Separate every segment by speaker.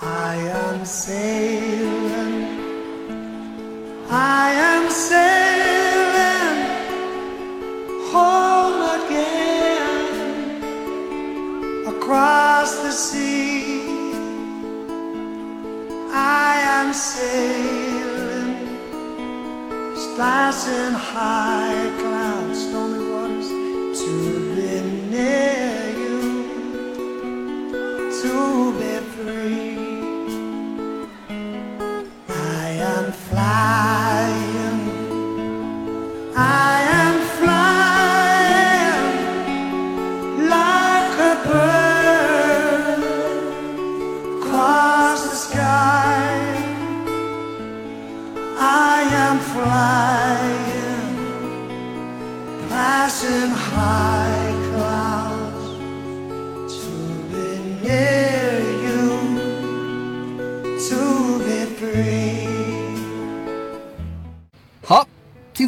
Speaker 1: I am sailing, I am sailing. Home again. Across the sea. I am sailing, splashing high clouds,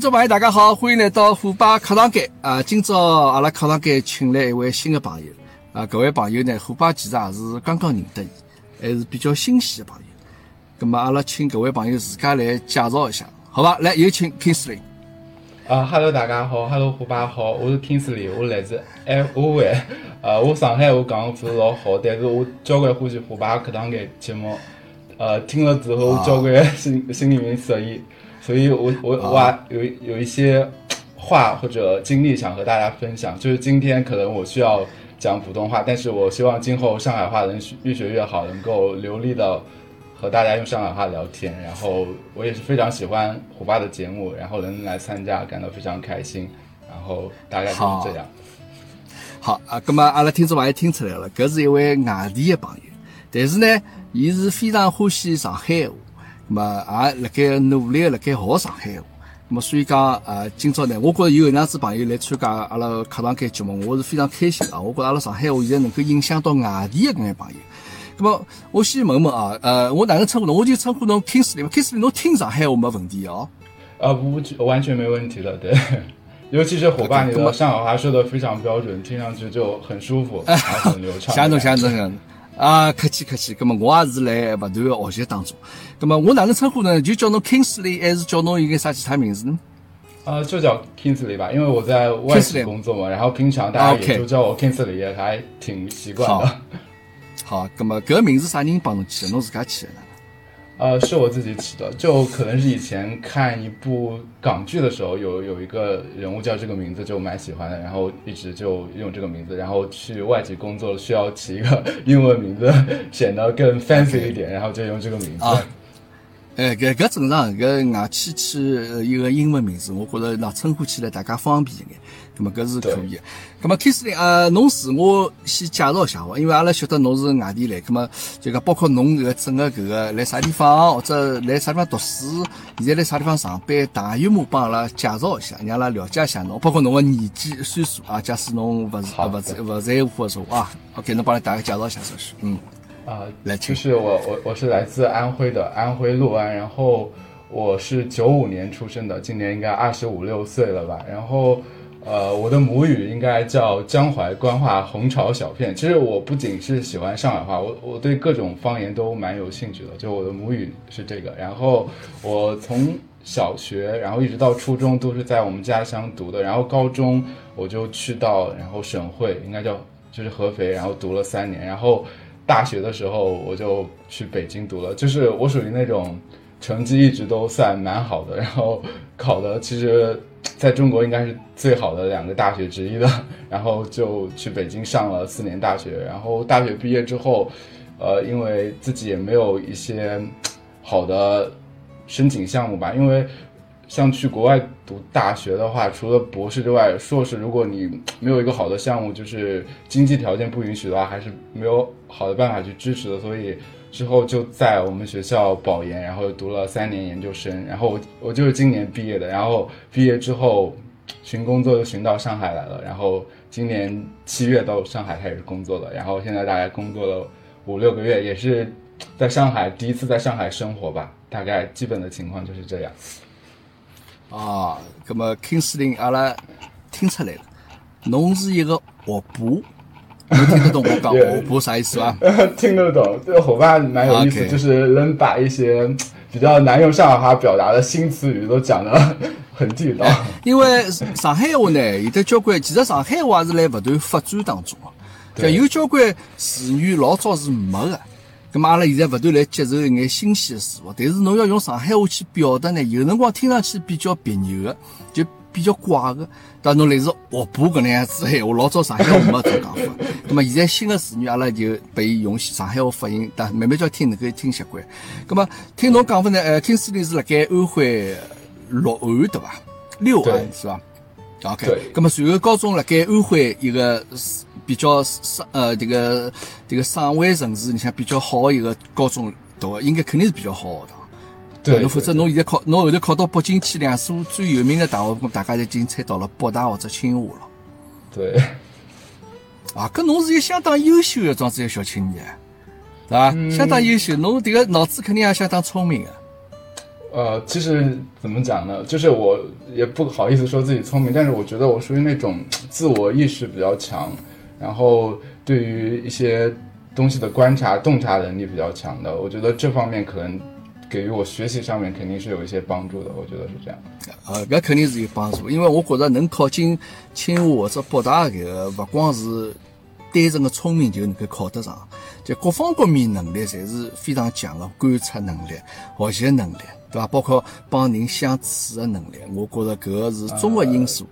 Speaker 2: 听众朋友大家好，欢迎来到虎爸课堂间啊！今朝阿拉课堂间请来一位新的朋友啊，搿位朋友呢，虎爸其实也是刚刚认得伊，还是比较新鲜的朋友。咁么阿拉请搿位朋友自家来介绍一下，好吧？来，有请 Kingsley。
Speaker 3: 啊哈喽，大家好哈喽，虎爸好，我是 Kingsley，我来自安徽，呃，我上海话讲勿是老好，但是我交关欢喜虎爸课堂间节目，呃，听了之后我交关心心里面受益，所以我我我也有有一些话或者经历想和大家分享，就是今天可能我需要讲普通话，但是我希望今后上海话能越学越好，能够流利的和大家用上海话聊天，然后我也是非常喜欢虎爸的节目，然后能来参加感到非常开心，然后大概就是这样。
Speaker 2: 好啊，那么阿拉听众朋友听出来了，搿是一位外地的朋友，但是呢，伊是非常欢喜上海话，咁么也辣盖努力地辣盖学上海话。咁么所以讲，呃，今朝呢，我觉着有搿能样子朋友来参加阿拉课堂间节目，我是非常开心啊！我觉着阿拉上海话现在能够影响到外地的搿眼朋友。咁么，我先问问啊，呃，我哪能称呼侬？我就称呼侬 Kingsley 嘛，Kingsley 侬听上海话没问题哦。
Speaker 3: 呃，不，完全没问题的，对。尤其是伙伴，你 的上海话说的非常标准，听上去就很舒服，然后很流畅。
Speaker 2: 谢侬谢侬谢侬啊，客气客气。咁么我也是来不断的学习当中。咁么我哪能称呼呢？就叫侬 Kingsley，还是叫侬一个啥其他名字呢？
Speaker 3: 呃，就叫 Kingsley 吧，因为我在外企工作嘛，然后平常大家也就叫我 Kingsley，也还挺习惯的。
Speaker 2: 好，咁么搿个名字啥人帮侬起的？侬自家起的呢？
Speaker 3: 呃，是我自己起的，就可能是以前看一部港剧的时候，有有一个人物叫这个名字，就蛮喜欢的，然后一直就用这个名字，然后去外籍工作需要起一个 英文名字，显得更 fancy 一点，然后就用这个名字。
Speaker 2: 啊哎，搿搿正常，搿外企起呃一个英文名字，我觉着那称呼起来大家方便一眼。咁么搿是可以的。咁么 Kingsley 啊，侬自我先介绍一下伐？因为阿拉晓得侬是外地来，咁么就讲包括侬搿个整个搿个来啥地方，或者来啥地方读书，现在来啥地方上班，大约么帮阿拉介绍一下，让阿拉了解一下侬，包括侬个年纪、岁数啊。假使侬勿是
Speaker 3: 好
Speaker 2: 勿在勿在乎的说啊，OK，侬帮阿拉大概介绍一下，首先，嗯。
Speaker 3: 啊、
Speaker 2: 来
Speaker 3: 就是我我我是来自安徽的，安徽六安，然后我是九五年出生的，今年应该二十五六岁了吧，然后。呃，我的母语应该叫江淮官话红炒小片。其实我不仅是喜欢上海话，我我对各种方言都蛮有兴趣的。就我的母语是这个，然后我从小学，然后一直到初中都是在我们家乡读的，然后高中我就去到然后省会，应该叫就是合肥，然后读了三年，然后大学的时候我就去北京读了，就是我属于那种成绩一直都算蛮好的，然后考的其实在中国应该是最好的两个大学之一的，然后就去北京上了四年大学，然后大学毕业之后，呃，因为自己也没有一些好的申请项目吧，因为像去国外读大学的话，除了博士之外，硕士如果你没有一个好的项目，就是经济条件不允许的话，还是没有好的办法去支持的。所以之后就在我们学校保研，然后读了三年研究生，然后我我就是今年毕业的，然后毕业之后寻工作就寻到上海来了，然后今年七月到上海开始工作了，然后现在大概工作了五六个月，也是在上海第一次在上海生活吧，大概基本的情况就是这样。
Speaker 2: 啊，那么 Kingsley 阿拉听出来了，侬是一个学霸，能听得懂我讲
Speaker 3: 也
Speaker 2: 我啥意思吧？
Speaker 3: 听得懂，这个伙伴蛮有意思就是能把一些比较难用上海话表达的新词语都讲的很地道。
Speaker 2: 因为上海话呢，有的交关，其实上海话是辣不断发展当中啊，有交关词语老早是没的。咁么阿拉现在勿断来接受一眼新鲜的事物，但是侬要用上海话去表达呢，有辰光听上去比较别扭的，就比较怪的。但侬类似学步搿能样子闲话，老早上海话没这种讲法。那么现在新的词语，阿拉就拨伊用上海话发音，但慢慢叫听能够听习惯。那么听侬讲法呢，呃，听书里是辣盖安徽六安对伐？六安是伐？OK，
Speaker 3: 对
Speaker 2: 咁么随后高中辣盖安徽一个比较省呃这个这个省会城市里向比较好的一个高中读的，应该肯定是比较好的学堂。
Speaker 3: 对，
Speaker 2: 侬否则侬现在考侬后头考到北京去两所最有名的大学，咁大家就已经猜到了北大或者清华了。
Speaker 3: 对，
Speaker 2: 啊，搿侬是一个相当优秀的这样子一个小青年，对伐？
Speaker 3: 嗯
Speaker 2: 相当优秀，侬这个脑子肯定也相当聪明的。
Speaker 3: 呃，其实怎么讲呢？就是我也不好意思说自己聪明，但是我觉得我属于那种自我意识比较强，然后对于一些东西的观察、洞察能力比较强的。我觉得这方面可能给予我学习上面肯定是有一些帮助的。我觉得是这样。
Speaker 2: 呃，搿肯定是有帮助，因为我觉着能考进清华或者北大搿个，勿光是单纯的聪明就能够考得上，就各方各面能力侪是非常强的，观察能力、学习能力，对伐？包括帮人相处的能力，我觉着搿个是综合因素，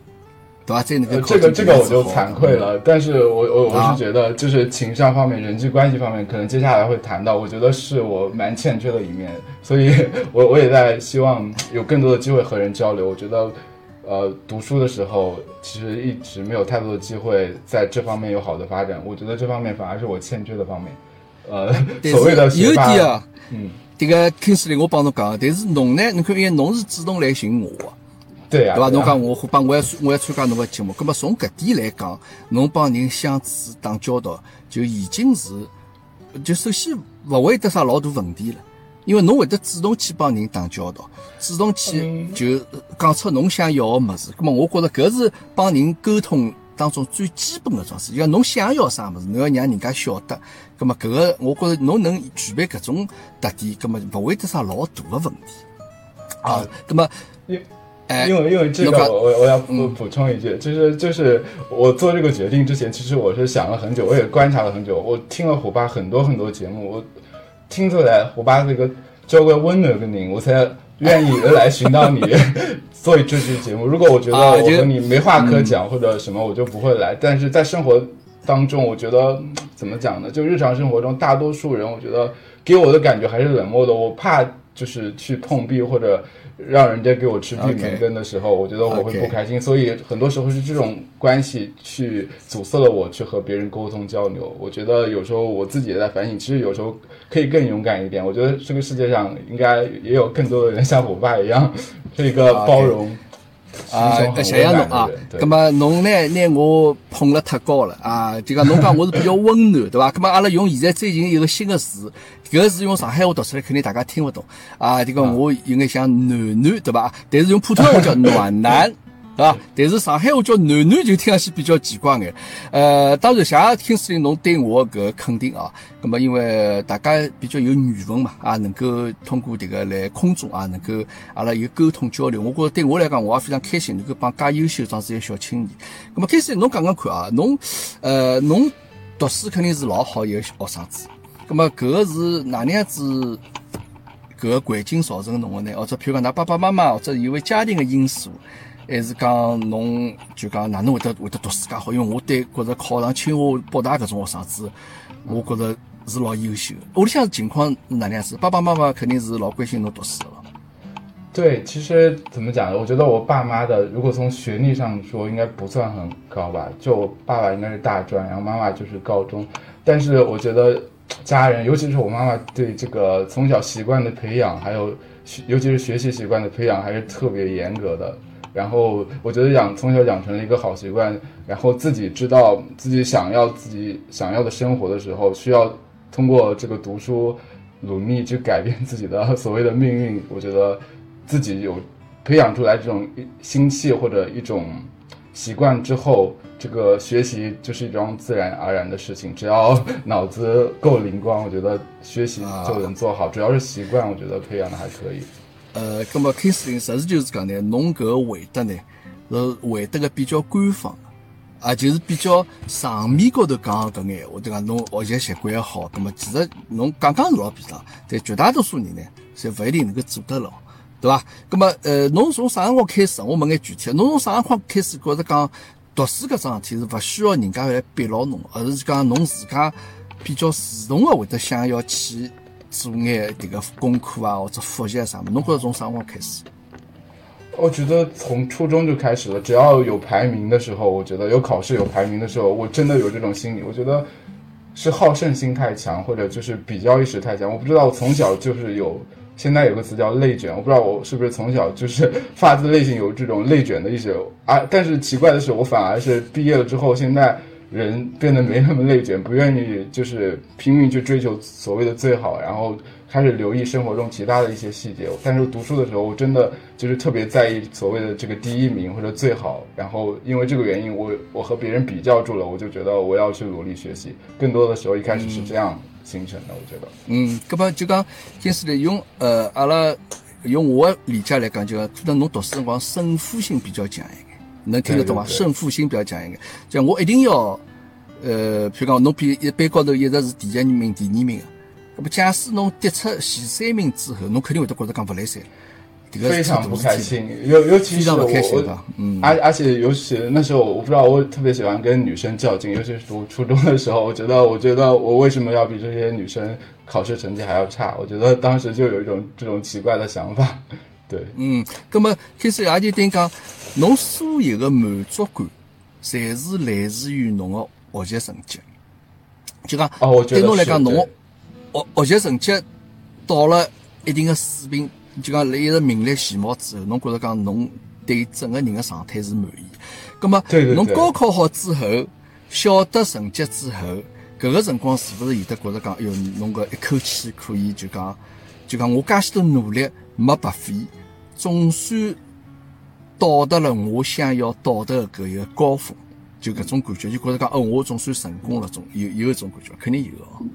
Speaker 3: 这个这个我就惭愧了，但是我我我
Speaker 2: 啊
Speaker 3: 是觉得，就是情商方面、人际关系方面，可能接下来会谈到，我觉得是我蛮欠缺的一面，所以我我也在希望有更多的机会和人交流。我觉得，呃，读书的时候其实一直没有太多的机会在这方面有好的发展，我觉得这方面反而是我欠缺的方面。呃，所谓的
Speaker 2: 有
Speaker 3: 学霸
Speaker 2: 一点啊，
Speaker 3: 嗯，
Speaker 2: 这个 Kingsley 我帮侬讲，但是侬呢，侬看，因为侬是主动来寻我的。
Speaker 3: 对啊、
Speaker 2: 对伐？
Speaker 3: 对呀
Speaker 2: 侬讲我帮我要我要参加侬个节目，葛么从搿点来讲，侬帮人相处打交道，就已经是就首先勿会得啥老大问题了，因为侬会得主动去帮人打交道，主动去就讲出侬想要个物事。葛么我觉着搿是帮人沟通当中最基本的桩事，就讲侬想要啥物事，侬要让人家晓得。葛么搿个我觉着侬能具备搿种特点，葛么勿会得啥老大的问题。啊，葛么
Speaker 3: 因为因为这个我我我要补补充一句，就是就是我做这个决定之前，其实我是想了很久，我也观察了很久，我听了虎爸很多很多节目，我听出来虎爸是一个交关温暖的人，我才愿意来寻到你 做这期节目。如果我觉得我和你没话可讲或者什么，我就不会来。但是在生活当中，我觉得嗯怎么讲呢？就日常生活中，大多数人我觉得给我的感觉还是冷漠的，我怕就是去碰壁或者。让人家给我吃闭门羹的时候我觉得我会不开心所以很多时候是这种关系去阻塞了我去和别人沟通交流。我觉得有时候我自己也在反省，其实有时候可以更勇敢一点。我觉得这个世界上应该也有更多的人像我爸一样，是一个包容、
Speaker 2: 啊谢谢侬啊
Speaker 3: 温暖的人。。对
Speaker 2: 咁么侬呢，拿我捧了太高了啊！就讲侬讲我是比较温暖，对伐？咁么阿拉用现在最近一个新的词，搿个字用上海话读出来，肯定大家听勿懂啊。这个我有眼像暖暖，对伐？但是用普通话叫暖男。对伐？但是上海话叫暖暖就听上去比较奇怪眼。呃，当然谢谢听司令侬对我搿个肯定啊。那么因为大家比较有缘分嘛，啊，能够通过迭个来空中啊，能够阿拉有沟通交流。我觉着对我来讲，我也非常开心，能够帮介优秀这样子一个小青年。那么开始侬讲讲看啊，侬呃侬读书肯定是老好一个学生子。那么搿个是哪能样子？搿个环境造成侬个呢？或者譬如讲，㑚爸爸妈妈或者因为家庭的因素，还是讲侬就讲哪能会得会得读书介好？因为我对觉着考上清华、北大搿种学生子，我觉着是老优秀的。屋里向情况哪能样子？爸爸妈妈肯定是老关心侬读书的了。
Speaker 3: 对，其实怎么讲呢？我觉得我爸妈的，如果从学历上说，应该不算很高吧。就我爸爸应该是大专，然后妈妈就是高中。但是我觉得家人，尤其是我妈妈对这个从小习惯的培养，还有尤其是学习习惯的培养，还是特别严格的。然后我觉得养从小养成了一个好习惯，然后自己知道自己想要自己想要的生活的时候，需要通过这个读书努力去改变自己的所谓的命运。我觉得自己有培养出来这种心气或者一种习惯之后，这个学习就是一桩自然而然的事情。只要脑子够灵光，我觉得学习就能做好。主要是习惯，我觉得培养的还可以。
Speaker 2: 呃，咁么开始实事求是讲呢，侬搿个回答呢是回答个比较官方，啊，就是比较场面高头讲搿眼闲话，对伐？侬学习习惯也好，咁么其实侬讲讲是老便当，但绝大多数人呢，侪勿一定能够做得牢，对伐？咁么呃，侬从啥辰光开始？我问眼具体，侬从啥辰光开始觉着讲读书搿桩事体是勿需要人家来逼牢侬，而是讲侬自家比较主动个会得想要去。做眼迭个功课啊，或者复习啊啥么？侬觉着从啥辰光开始？
Speaker 3: 我觉得从初中就开始了。只要有排名的时候，我觉得有考试有排名的时候，我真的有这种心理。我觉得是好胜心太强，或者就是比较意识太强。我不知道，我从小就是有，现在有个词叫内卷。我不知道我是不是从小就是发自内心有这种内卷的意识啊？但是奇怪的是，我反而是毕业了之后，现在。人变得没那么内卷，不愿意就是拼命去追求所谓的最好，然后开始留意生活中其他的一些细节。但是读书的时候，我真的就是特别在意所谓的这个第一名或者最好。然后因为这个原因，我我和别人比较住了，我就觉得我要去努力学习。更多的时候，一开始是这样形成的。我觉得，
Speaker 2: 嗯，搿么就讲，金师弟用呃，阿拉用我理解来讲，就可能侬读书辰光胜负心比较强一点。能听得懂吗？胜负心比较强一点，就我一定要，呃，譬如讲，侬比一班高头一直是第一名、第二名个，那么假使侬跌出前三名之后，侬肯定会得觉得讲勿来三，
Speaker 3: 非常不开心。尤尤其是我，嗯，而而且尤其那时候，我不知道，我特别喜欢跟女生较劲，尤其是读初中的时候，我觉得，我觉得我为什么要比这些女生考试成绩还要差？我觉得当时就有一种这种奇怪的想法。对，
Speaker 2: 嗯，那么开始也就等于讲，侬所有的满足感，侪是来自于侬的学习成绩。就讲，对侬来讲，侬学学习成绩到了一定的水平，就讲一直名列前茅之后，侬觉着讲侬对整个人的状态是满意。葛么，侬高考好之后，晓得成绩之后，搿个辰光是勿是有得觉着讲，哎哟，侬搿一口气可以就讲，就讲我介许多努力没白费。总算到达了我想要到的搿一个高峰，就搿种感觉，就觉得讲，哦，我总算成功了，总有有一种感觉，肯定有哦。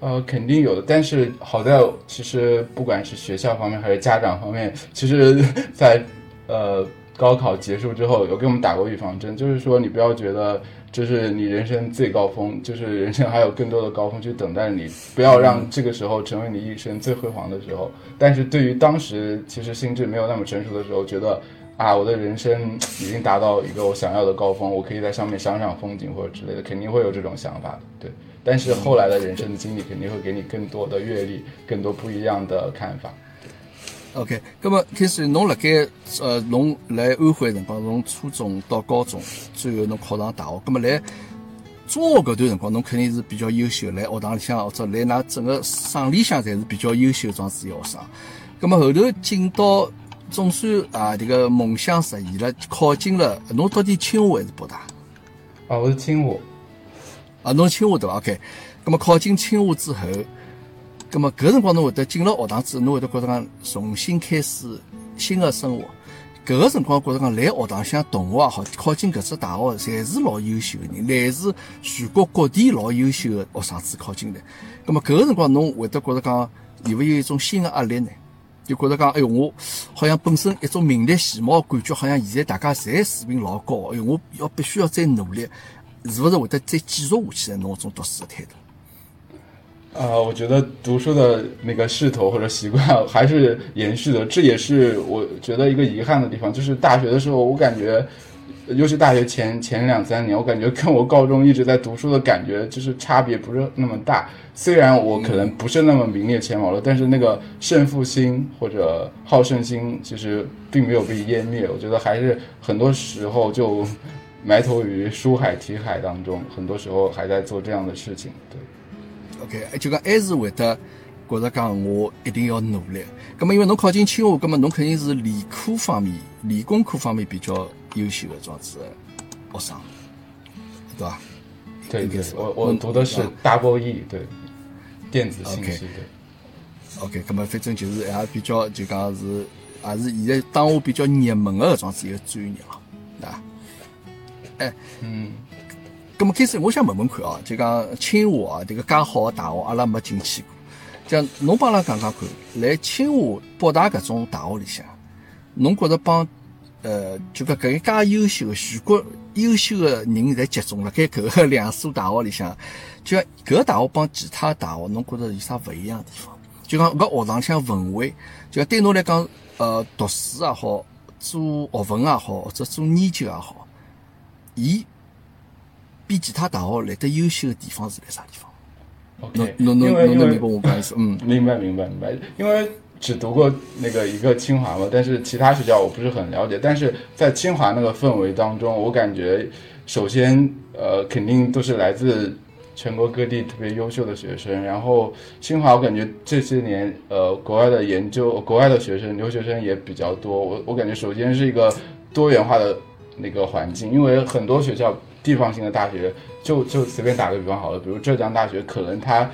Speaker 3: 呃，肯定有的，但是好在其实不管是学校方面还是家长方面，其实，在呃高考结束之后有给我们打过预防针，就是说你不要觉得。这是你人生最高峰，就是人生还有更多的高峰去等待你，不要让这个时候成为你一生最辉煌的时候。但是对于当时其实心智没有那么成熟的时候，觉得啊，我的人生已经达到一个我想要的高峰，我可以在上面赏赏风景或者之类的，肯定会有这种想法的。对，但是后来的人生的经历肯定会给你更多的阅历，更多不一样的看法。
Speaker 2: OK，那么开始侬辣盖呃，侬来安徽辰光，从初中到高中，最后侬考上大学，那么来中学搿段辰光，侬肯定是比较优秀，来学堂里向或者来㑚整个省里向侪是比较优秀状子学生。那么后头进到总算啊，这个梦想实现了，考进了，侬到底清华还是北大？
Speaker 3: 啊，我是清华。
Speaker 2: 啊，侬清华对伐？OK，那么考进清华之后。那么，搿辰光侬会得进了学堂之后，侬会得觉得讲重新开始新的生活。搿个辰光觉得讲来学堂像同学也好，考进搿只大学，侪是老优秀的人，来自全国各地老优秀的学生子考进来。那么搿个辰光侬会得觉得讲有勿有一种新的压力呢？就觉得讲，哎哟，我好像本身一种名列前茅的感觉，好像现在大家侪水平老高，哎哟，我要必须要再努力，是不是会得再继续下去的？侬种读书的态度？
Speaker 3: 呃，我觉得读书的那个势头或者习惯还是延续的，这也是我觉得一个遗憾的地方。就是大学的时候，我感觉，尤其大学前前两三年，我感觉跟我高中一直在读书的感觉就是差别不是那么大。虽然我可能不是那么名列前茅了，但是那个胜负心或者好胜心其实并没有被湮灭。我觉得还是很多时候就埋头于书海题海当中，很多时候还在做这样的事情。对。
Speaker 2: OK，就讲还是会得觉着讲我一定要努力。咁么因为侬考进清华，咁么侬肯定是理科方面、理工科方面比较优秀的这样子学生，对吧？
Speaker 3: 对对，我我读的是 Double E，对，电子信息
Speaker 2: 对。OK，咁么反正就是也比较就讲是，也是现在当下比较热门的这样子一个专业了，对吧？
Speaker 3: 嗯，
Speaker 2: 咁么开始我想问问看哦，就讲清华啊，这个介好的大学，阿拉没进去过。讲侬帮阿拉讲讲看，来清华、北大搿种大学里向，侬觉着帮呃，就讲搿个介优秀个全国优秀个人侪集中辣盖搿个 两所大学里向，就讲搿个大学帮其他大学，侬觉着有啥勿一样的地方？就讲搿学堂里向氛围，就讲对侬来讲，呃，读书也好，做学问也好，或者做研究也好，伊比其他大学来得优秀的地方是辣啥地方？侬
Speaker 3: OK，因为因为
Speaker 2: 侬能明白我意思？嗯，
Speaker 3: 明白明白明白，因为只读过那个一个清华嘛，但是其他学校我不是很了解。但是在清华那个氛围当中，我感觉首先呃肯定都是来自全国各地特别优秀的学生。然后清华我感觉这些年呃国外的研究、国外的学生、留学生也比较多。我我感觉首先是一个多元化的那个环境，因为很多学校地方性的大学，就就随便打个比方好了，比如浙江大学，可能它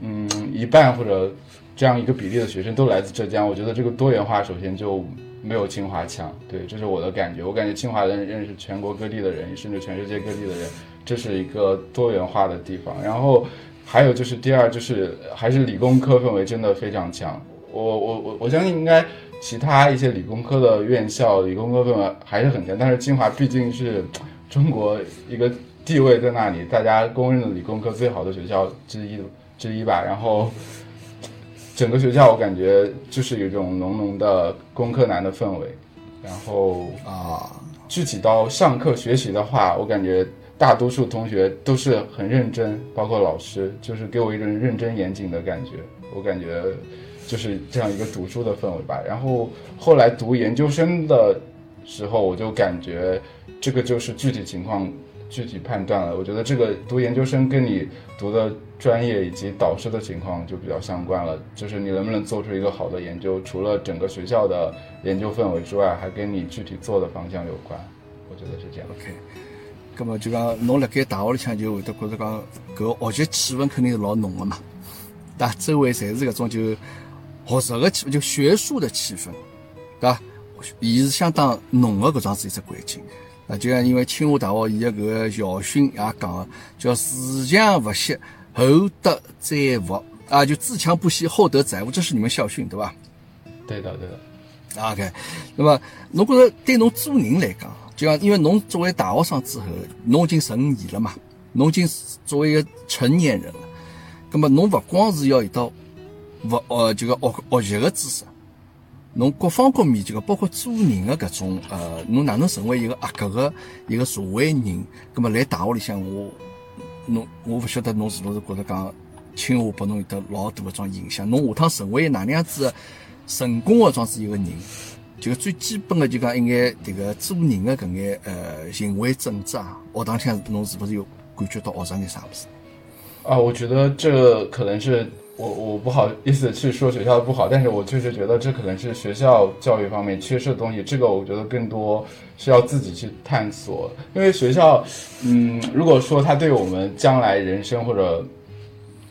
Speaker 3: 嗯一半或者这样一个比例的学生都来自浙江，我觉得这个多元化首先就没有清华强，对，这是我的感觉。我感觉清华人认识全国各地的人，甚至全世界各地的人，这是一个多元化的地方。然后还有就是第二就是还是理工科氛围真的非常强。我我我我相信应该其他一些理工科的院校理工科氛围还是很强，但是清华毕竟是中国一个地位在那里，大家公认的理工科最好的学校之一之一吧。然后整个学校我感觉就是有一种浓浓的工科男的氛围。然后
Speaker 2: 啊，
Speaker 3: 具体到上课学习的话，我感觉大多数同学都是很认真，包括老师，就是给我一种认真严谨的感觉。我感觉就是这样一个读书的氛围吧。然后后来读研究生的时候，我就感觉这个就是具体情况具体判断了。我觉得这个读研究生跟你读的专业以及导师的情况就比较相关了，就是你能不能做出一个好的研究，除了整个学校的研究氛围之外，还跟你具体做的方向有关。我觉得是这样。
Speaker 2: OK，咁么就讲侬辣盖大学里向就会得觉着讲搿学习气氛肯定是老浓的嘛，对伐？周围侪是搿种就学术的气氛，就学术的气氛，对伐？伊是相当浓的搿桩是一只环境。啊，就像因为清华大学伊个搿个校训也讲个，叫自强不息，厚德载物啊，就自强不息，厚德载物，这是你们校训对伐？
Speaker 3: 对的，对的。
Speaker 2: 啊 OK，那么侬觉着对侬做人来讲，就像因为侬作为大学生之后，侬已经十五年了嘛，侬已经作为一个成年人了，那么侬勿光是要一道勿呃这个学学习个知识，侬各方各面这个包括做人的搿种呃，侬哪能成为一个合格个一个社会人？那么来大学里向我，侬我勿晓得侬是勿是觉着讲清华拨侬有得老大个种影响？侬下趟成为哪能样子成功个种子一个人？就最基本的就讲一眼迭个做人的搿眼呃行为准则啊，学堂里向侬是勿是有感觉到学着眼啥物事？
Speaker 3: 啊，我觉得这可能是我我不好意思去说学校不好，但是我确实觉得这可能是学校教育方面缺失的东西。这个我觉得更多是要自己去探索，因为学校，嗯，如果说他对我们将来人生或者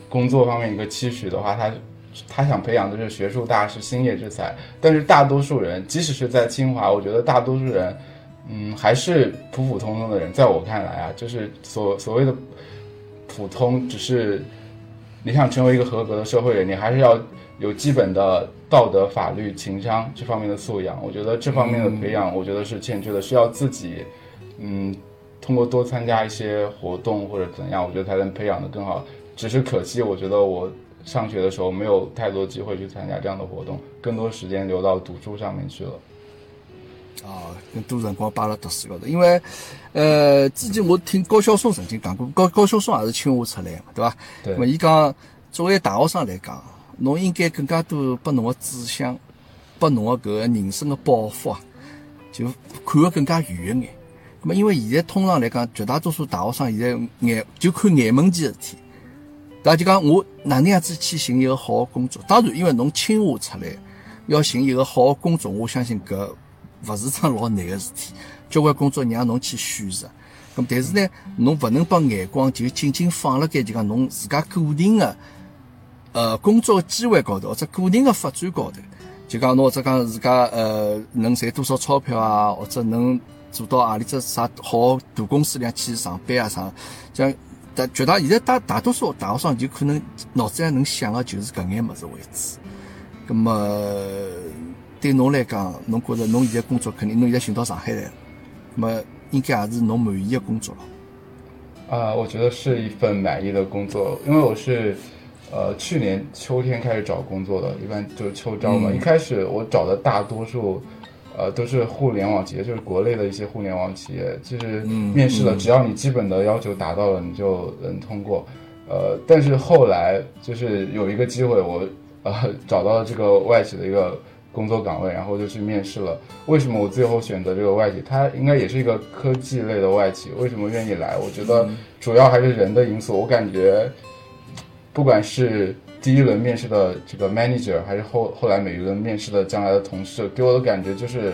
Speaker 3: 工作方面一个期许的话，他他想培养的是学术大师、兴业之才，但是大多数人，即使是在清华，我觉得大多数人，嗯，还是普普通通的人。在我看来啊，就是所所谓的普通，只是你想成为一个合格的社会人，你还是要有基本的道德、法律、情商这方面的素养。我觉得这方面的培养，我觉得是欠缺的，需要自己，嗯，通过多参加一些活动或者怎样，我觉得才能培养的更好。只是可惜，我觉得我上学的时候没有太多机会去参加这样的活动，更多时间留到读书上面去了。
Speaker 2: 啊，更多辰光摆辣读书高头，因为，呃，之前我听高晓松曾经讲过，高高晓松也是清华出来对伐？
Speaker 3: 对
Speaker 2: 那么伊讲，作为大学生来讲，侬应该更加多把侬个志向，把侬个搿个人生个抱负啊，就看得更加远一眼。那么因为现在通常来讲，绝大多数大学生现在眼就看眼门前事体，对伐？就讲我哪能样子去寻一个好个工作？当然，因为侬清华出来，要寻一个好个工作，我相信搿勿是桩老难个事体。交关工作让侬去选择，咁但是呢，侬勿能把眼光就仅仅放辣盖就讲侬自家固定个呃工作个机会高头，或者固定个发展高头。就讲侬或者讲自家呃能赚多少钞票啊，或者能做到何里只啥好大公司里向去上班啊啥，像大绝大现在大大多数大学生就可能脑子里能想个就是搿眼物事为主。葛么对侬来讲，侬觉着侬现在工作肯定侬现在寻到上海来了，那么应该也是侬满意的工作了。
Speaker 3: 啊，我觉得是一份满意的工作，因为我是，呃，去年秋天开始找工作的，一般就是秋招嘛。一开始我找的大多数，呃，都是互联网企业，就是国内的一些互联网企业，就是面试了，只要你基本的要求达到了，你就能通过。呃，但是后来就是有一个机会，我呃找到了这个外企的一个。工作岗位，然后就去面试了。为什么我最后选择这个外企？它应该也是一个科技类的外企。为什么愿意来？我觉得主要还是人的因素。我感觉，不管是第一轮面试的这个 manager，还是后后来每一轮面试的将来的同事，给我的感觉就是，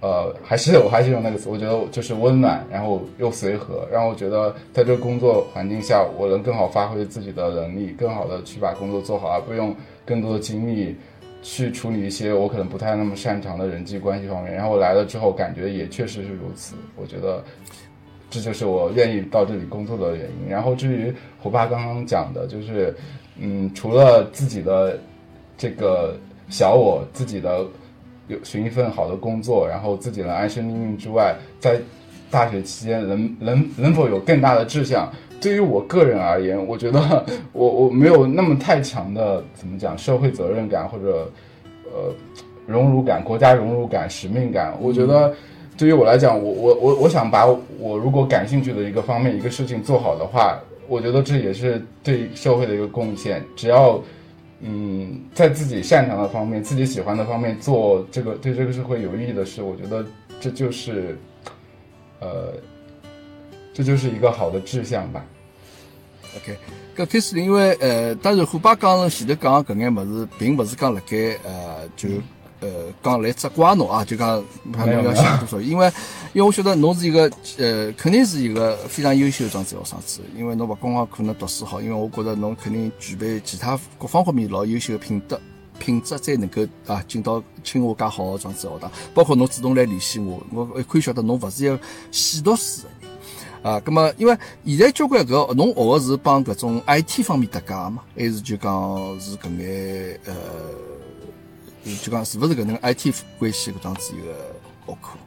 Speaker 3: 呃，还是我还是用那个词，我觉得就是温暖，然后又随和，让我觉得在这个工作环境下，我能更好发挥自己的能力，更好的去把工作做好，而不用更多的精力。去处理一些我可能不太那么擅长的人际关系方面，然后我来了之后感觉也确实是如此，我觉得这就是我愿意到这里工作的原因。然后至于胡爸刚刚讲的，就是嗯，除了自己的这个小我自己的有寻一份好的工作，然后自己能安身立命之外，在大学期间能能能否有更大的志向？对于我个人而言，我觉得 我我没有那么太强的怎么讲社会责任感或者呃荣辱感、国家荣辱感、使命感。我觉得对于我来讲，我我我我想把我如果感兴趣的一个方面一个事情做好的话，我觉得这也是对社会的一个贡献。只要嗯在自己擅长的方面、自己喜欢的方面做这个对这个社会有意义的事，我觉得这就是呃。这就是一个好的志向吧。
Speaker 2: OK，搿开始因为呃，当然虎爸讲了前头讲搿眼物事，并勿是讲辣盖呃，就呃讲来责怪侬啊，就讲还侬要想多少。因为因为我晓得侬是一个呃，肯定是一个非常优秀的桩子学生子。因为侬勿光光可能读书好，因为我觉得侬肯定具备其他各方各面老优秀的品德品质，才能够啊进到清华介好的桩子学堂。包括侬主动来联系我，我一看晓得侬勿是一个死读书的。啊，咁么，因为现在交关搿侬学个是帮搿种 IT 方面搭界嘛，还是就讲是搿眼呃，就讲是勿是搿能 IT 关系搿样子一个学科？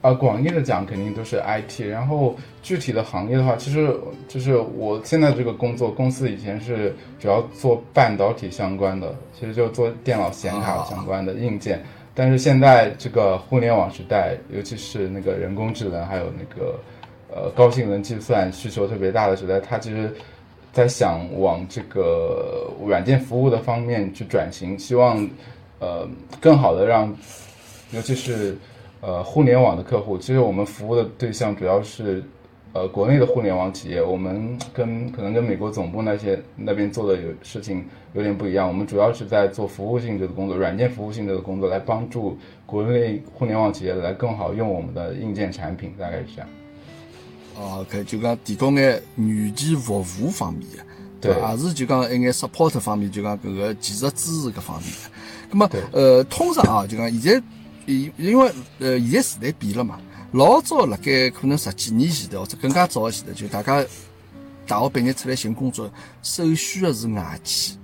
Speaker 3: 啊，广义的讲肯定都是 IT，然后具体的行业的话，其实就是我现在这个工作公司以前是主要做半导体相关的，其实就做电脑显卡相关的硬件，但是现在这个互联网时代，尤其是那个人工智能，还有那个。呃，高性能计算需求特别大的时代，它其实，在想往这个软件服务的方面去转型，希望，呃，更好的让，尤其是，呃，互联网的客户，其实我们服务的对象主要是，呃，国内的互联网企业，我们跟可能跟美国总部那些那边做的有事情有点不一样，我们主要是在做服务性质的工作，软件服务性质的工作，来帮助国内互联网企业来更好用我们的硬件产品，大概是这样。
Speaker 2: 哦，OK，就讲提供眼软件服务方面的，对吧？也是就讲一眼 support 方面，就讲搿个技术支持搿方面的。那么，呃，通常啊，就讲现在，因因为呃，现在时代变了嘛，老早辣盖可能十几年前头或者更加早前头，就大家大学毕业出来寻工作，首选的是外企，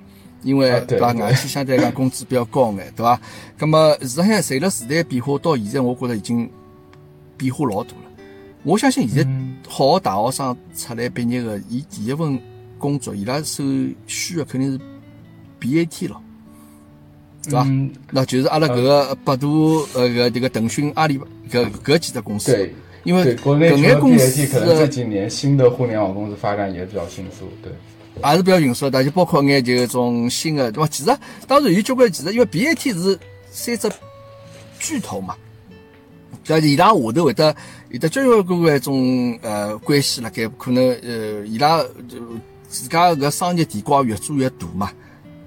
Speaker 2: 因为对伐？外企相对来讲工资比较高眼，对伐？那么实际上随着时代变化，到现在我觉着已经变化老大了。我相信现在好大学生出来毕业的，伊第一份工作，伊拉首选的肯定是 BAT 了，是吧？那就是阿拉搿个百度、呃个这个腾讯、阿里搿搿几只公司。
Speaker 3: 对，
Speaker 2: 因为
Speaker 3: 搿眼公司可能这几年新的互联网公司发展也比较迅速，对，
Speaker 2: 还是比较迅速但，就包括眼就种新的，对伐？其实当然有交关，其实因为 BAT 是三只巨头嘛。在伊拉下头会得有得交关关一种呃关系辣盖，可能呃伊拉就自家个商业帝国越做越大嘛，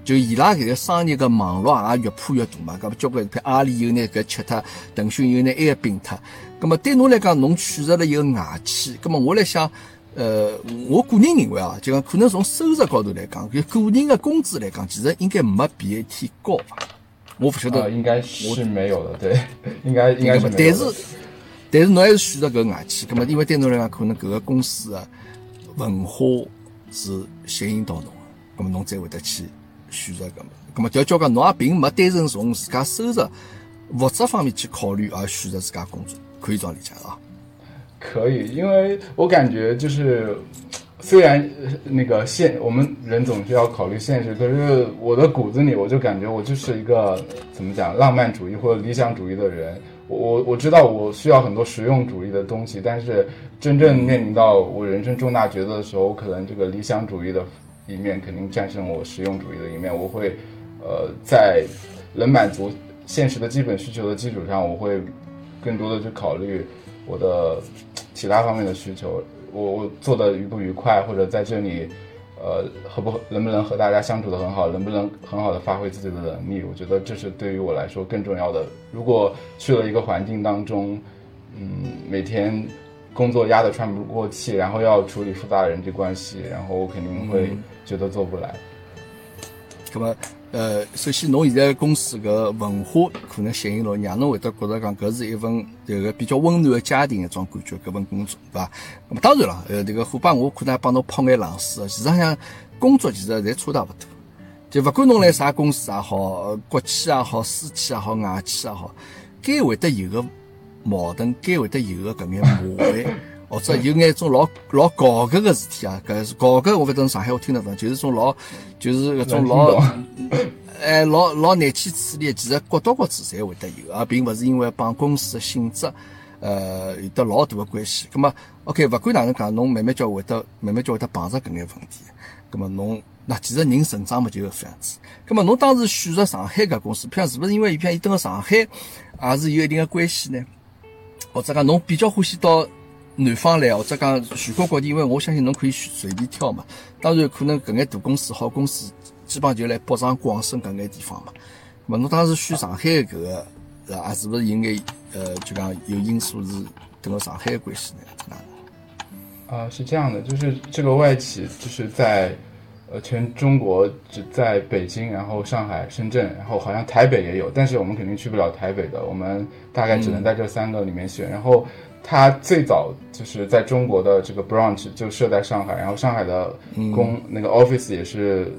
Speaker 2: 就伊拉搿个商业个网络也越铺越大嘛。搿么交关譬阿里又拿搿吃脱，腾讯又拿埃个并脱。搿么对侬来讲，侬选择了一个外企，搿么我来想，呃，我个人认为啊，就讲可能从收入高头来讲，就个人的工资来讲，其实应该没 BAT 高吧。我不晓得，
Speaker 3: 应该是没有的，对，应该应该是
Speaker 2: 但是，但是侬还是选择搿外企，葛么因为对侬来讲，可能搿个公司的文化是吸引到侬的，葛么侬才会得去选择搿么。葛么调交讲，侬也并没单纯从自家收入、物质方面去考虑而选择自家工作，可以这样理解啊？
Speaker 3: 可以，因为我感觉就是，虽然那个现我们人总是要考虑现实，可是我的骨子里我就感觉我就是一个怎么讲浪漫主义或者理想主义的人。我我我知道我需要很多实用主义的东西，但是真正面临到我人生重大抉择的时候，我可能这个理想主义的一面肯定战胜我实用主义的一面。我会呃在能满足现实的基本需求的基础上，我会更多的去考虑我的其他方面的需求，我我做的愉不愉快，或者在这里，呃，和不能不能和大家相处的很好，能不能很好的发挥自己的能力，我觉得这是对于我来说更重要的。如果去了一个环境当中，嗯，每天工作压得喘不过气，然后要处理复杂的人际关系，然后我肯定会觉得做不来。
Speaker 2: 什么，呃，首先侬现在公司搿文化可能吸引侬，让侬会得觉着讲搿是一份这个比较温暖的家庭一种感觉，搿份工作，对伐？那么当然了，呃，这个虎爸我可能还帮侬泼眼冷水，其实上工作其实侪差大勿多，就勿管侬来啥公司也好，国企也好，私企也好，外企也好，该会得有个矛盾，该会得有个搿眼麻烦。或者有眼种老老搞搿个事体啊，搿是搞搿，我勿懂上海我听得懂，就是种老，就是搿种老，哎，老老难去处理，其实各到各处侪会得有，而并勿是因为帮公司的性质，呃，有得老大的关系。葛么，OK，勿管哪能讲，侬慢慢叫会得，慢慢叫会得碰着搿眼问题。葛么侬，那其实人成长嘛就是这样子。葛么侬当时选择上海搿公司，譬如是勿是因为伊譬如伊蹲辣上海，也是有一定的关系呢？或者讲侬比较欢喜到南方来，或者讲全国各地，因为我相信侬可以随随便挑嘛。当然，可能搿眼大公司、好公司，基本上就来北上广深搿眼地方嘛。那么侬当时选上海搿个，是吧？是勿是有眼呃，就讲有因素是跟个上海的关系呢？
Speaker 3: 啊、是这样的，就是这个外企就是在呃全中国只在北京，然后上海、深圳，然后好像台北也有，但是我们肯定去不了台北的，我们大概只能在这三个里面选。然后它最早就是在中国的这个 branch 就设在上海，然后上海的公、那个 office 也是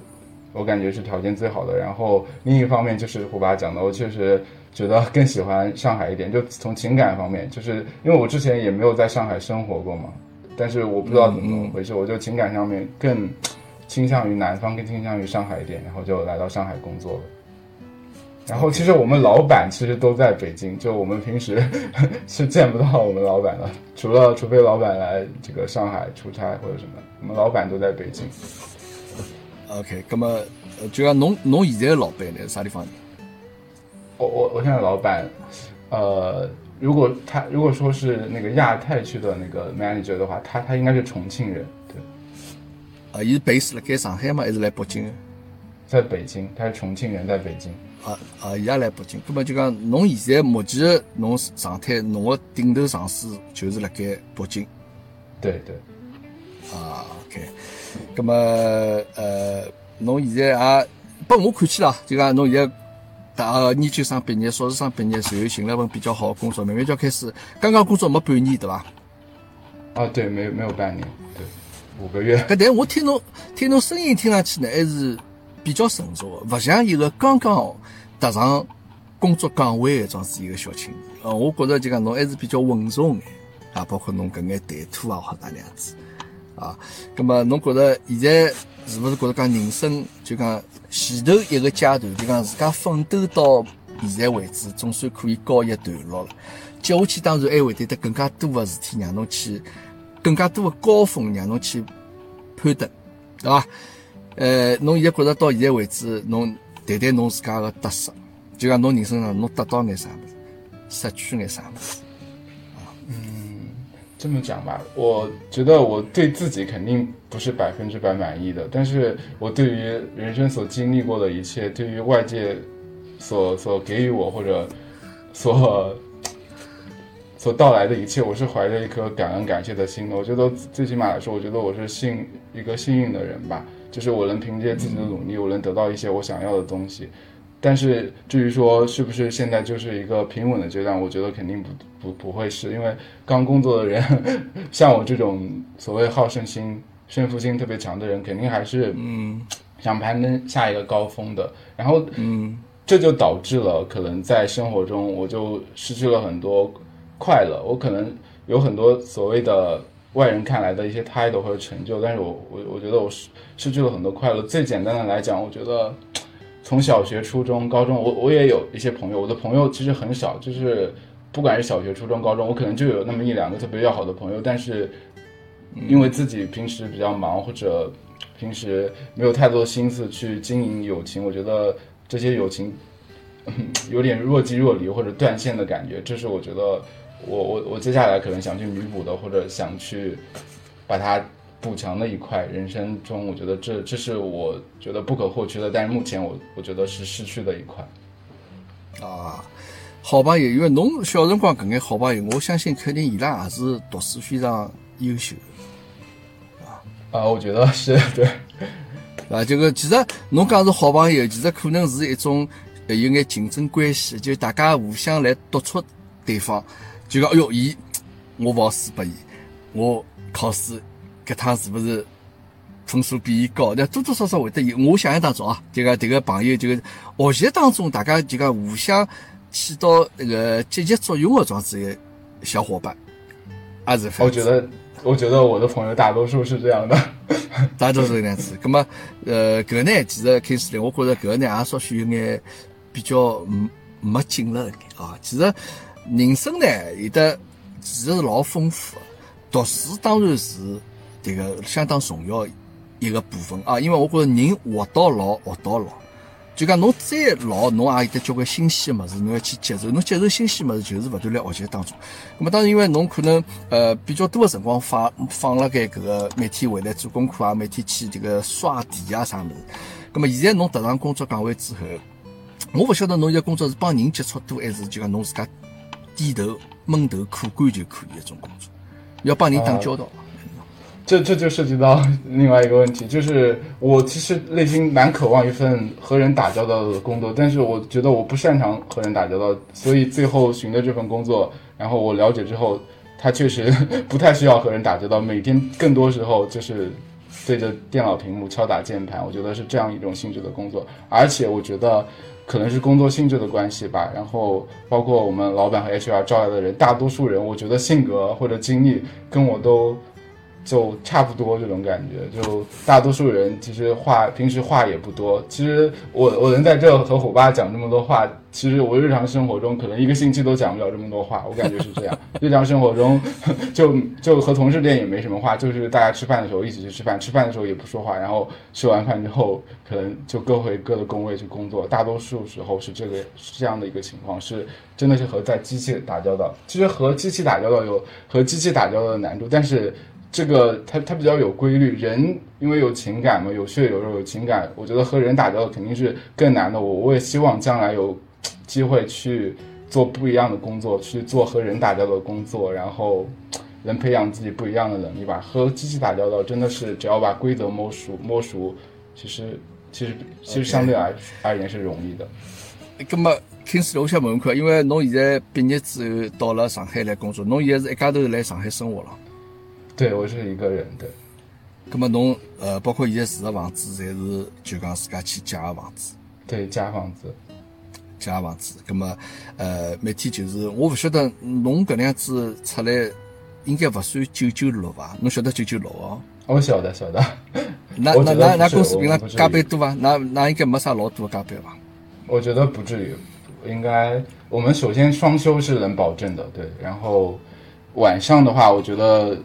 Speaker 3: 我感觉是条件最好的。然后另一方面就是胡巴讲的，我确实觉得更喜欢上海一点，就从情感方面，就是因为我之前也没有在上海生活过嘛，但是我不知道怎么回事，我就情感上面更倾向于南方，更倾向于上海一点，然后就来到上海工作了。然后其实我们老板其实都在北京，就我们平时 是见不到我们老板的，除了除非老板来这个上海出差或者什么，我们老板都在北京。
Speaker 2: OK，那么呃就讲侬侬现在的老板呢是啥地方人？
Speaker 3: 我我我现在老板，呃，如果他如果说是那个亚太区的那个 manager 的话，他他应该是重庆人，对，
Speaker 2: 啊，伊是 base 辣盖上海吗？还是来北京？
Speaker 3: 在北京，他是重庆人，在北京。
Speaker 2: 啊啊，伊也来北京。葛么就讲侬现在目前侬状态，侬个顶头上司就是辣盖北京。
Speaker 3: 对对，
Speaker 2: 啊，OK，咁么呃，侬现在也，拨我看起啦，就讲侬现在大学研究生毕业、硕士生毕业，随后寻了份比较好的工作，慢慢就要开始，刚刚工作没半年对伐？
Speaker 3: 啊对，没有没有半年，对，五个月。
Speaker 2: 搿但我听侬听侬声音听上去呢，还是比较成熟的，勿像一个刚刚踏上工作岗位的这样子一个小青年。呃，我觉着就讲侬还是比较稳重眼，啊，包括侬搿眼谈吐啊，或哪能样子。啊，咁么侬觉着现在是勿是觉着讲人生就讲前头一个阶段，就讲自家奋斗到现在为止，总算可以告一段落了。接下去当然还会得得更加多的事体让侬去，更加多的高峰让侬去攀登，对伐？呃，侬现在觉着到现在为止，侬谈谈侬自家个得失，就讲侬人生上侬得到眼啥物事，失去眼啥物事。
Speaker 3: 这么讲吧，我觉得我对自己肯定不是百分之百满意的，但是我对于人生所经历过的一切，对于外界所所给予我或者所 所到来的一切，我是怀着一颗感恩感谢的心的。我觉得最起码来说，我觉得我是幸一个幸运的人吧，就是我能凭借自己的努力，我能得到一些我想要的东西。但是至于说是不是现在就是一个平稳的阶段，我觉得肯定不不不会是，因为刚工作的人，像我这种所谓好胜心、胜负心特别强的人，肯定还是
Speaker 2: 嗯
Speaker 3: 想攀登下一个高峰的。然后
Speaker 2: 嗯
Speaker 3: 这就导致了可能在生活中我就失去了很多快乐，我可能有很多所谓的外人看来的一些 title 或者成就，但是我我我觉得我失失去了很多快乐。最简单的来讲，我觉得从小学、初中、高中，我我也有一些朋友，我的朋友其实很少，就是不管是小学、初中、高中，我可能就有那么一两个特别要好的朋友，但是因为自己平时比较忙或者平时没有太多心思去经营友情，我觉得这些友情嗯 有点若即若离或者断线的感觉，这是我觉得我我我接下来可能想去弥补的，或者想去把它补强的一块。人生中，我觉得这这是我觉得不可或缺的，但是目前我我觉得是失去的一块。
Speaker 2: 啊，好朋友，因为侬小辰光搿眼好朋友，我相信肯定伊拉也是读书非常优秀啊。
Speaker 3: 啊，我觉得是对，
Speaker 2: 啊，这个其实侬讲是好朋友，其实可能是一种呃有眼竞争关系，就大家互相来督促对方，就讲哎哟，伊我勿好输拨伊，我考试搿趟是不是分数比伊高？那多多少少会得有。我想象当中啊，这个这个朋友这个学习当中，大家就讲互相起到那个积极作用的这样子个小伙伴，也是
Speaker 3: 我觉得我觉得我的朋友大多数是这样的。
Speaker 2: 大多是这样子。咁么，呃，搿个呢，其实开始呢，我觉着搿个呢也稍许有眼比较嗯没劲了啊。其实人生呢有的其实是老丰富的，读书当然是这个相当重要一个部分啊。因为我觉着人活到老学到老。就讲侬再老，侬也有得交关新鲜的物事，侬要去接受。侬接受新鲜物事，就是勿断辣学习当中。那么当然，因为侬可能呃比较多的辰光放放辣盖搿个每天回来做功课啊，每天去这个刷题啊啥物事。咁么现在侬踏上工作岗位之后，我勿晓得侬现在工作是帮人接触多，还是就讲侬自家低头闷头苦干就可以一种工作，要帮人打交道。
Speaker 3: 这这就涉及到另外一个问题，就是我其实内心蛮渴望一份和人打交道的工作，但是我觉得我不擅长和人打交道，所以最后寻的这份工作，然后我了解之后，它确实 不太需要和人打交道，每天更多时候就是对着电脑屏幕敲打键盘，我觉得是这样一种性质的工作，而且我觉得可能是工作性质的关系吧，然后包括我们老板和 HR 招来的人，大多数人我觉得性格或者经历跟我都。就差不多这种感觉，就大多数人其实话平时话也不多。其实我我能在这和虎爸讲这么多话，其实我日常生活中可能一个星期都讲不了这么多话，我感觉是这样。日常生活中 就就和同事间也没什么话，就是大家吃饭的时候一起去吃饭，吃饭的时候也不说话，然后吃完饭之后可能就各回各的工位去工作。大多数时候是这个是这样的一个情况，是真的是和在机器打交道。其实和机器打交道有和机器打交道的难度，但是。这个它它比较有规律，人因为有情感嘛，有血有肉有情感，我觉得和人打交道肯定是更难的。我我也希望将来有机会去做不一样的工作，去做和人打交道的工作，然后能培养自己不一样的能力吧。和机器打交道真的是只要把规则摸熟摸熟，其实其实其实相对来而言是容易的。
Speaker 2: 咁么，听师，我想问问看，因为侬现在毕业之后到了上海来工作，侬现在是一家头来上海生活了。
Speaker 3: 对，我是一个人，对。
Speaker 2: 咁么侬呃，包括现在住的房子，侪是就讲自家去借个房子，
Speaker 3: 对，借房子，
Speaker 2: 借房子。咁么呃，每天就是我勿晓得侬搿能样子出来，应该勿算九九六伐？侬晓得九九六哦？
Speaker 3: 我晓得，晓得。
Speaker 2: 那那那那公司平常加班多伐？那那应该没啥老多加班伐？
Speaker 3: 我觉得不至于，应该我们首先双休是能保证的，对。然后晚上的话，我觉得。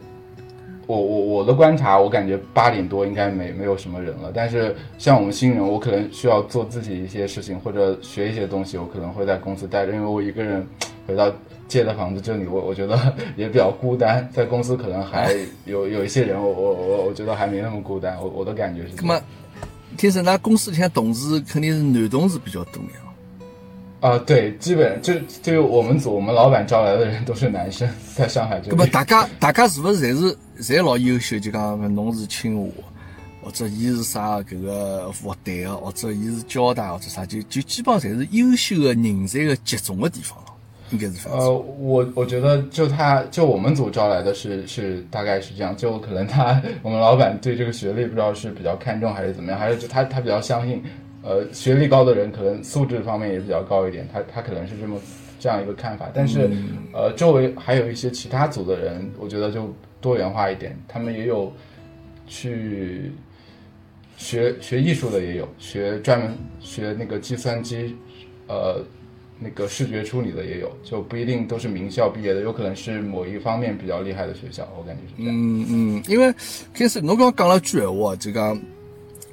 Speaker 3: 我我我的观察，我感觉八点多应该没没有什么人了。但是像我们新人，我可能需要做自己一些事情或者学一些东西，我可能会在公司待着，因为我一个人回到借的房子这里，我我觉得也比较孤单。在公司可能还 有有一些人，我我我我觉得还没那么孤单。我我的感觉是。
Speaker 2: 那么，听说那公司里向同事肯定是男同事比较多呀。
Speaker 3: 啊，对，基本就就我们组我们老板招来的人都是男生，在上海这边。
Speaker 2: 那么大家大家是不是侪是侪老优秀？就讲侬是清华，或者伊是啥搿个复旦个，或者伊是交大或者啥，就就基本上侪是优秀的人才的集中的地方了，应该是。
Speaker 3: 呃，我我觉得就他就我们组招来的是是大概是这样，就可能他 我们老板对这个学历不知道是比较看重还是怎么样，还是就他他比较相信，呃，学历高的人可能素质方面也比较高一点，他他可能是这么这样一个看法。但是，呃，周围还有一些其他组的人，我觉得就多元化一点，他们也有去学学艺术的，也有学专门学那个计算机，呃。那个视觉处理的也有，就不一定都是名校毕业的，有可能是某一方面比较厉害的学校，我感觉是这样。
Speaker 2: 嗯嗯，因为开始侬刚刚讲了句闲话，就讲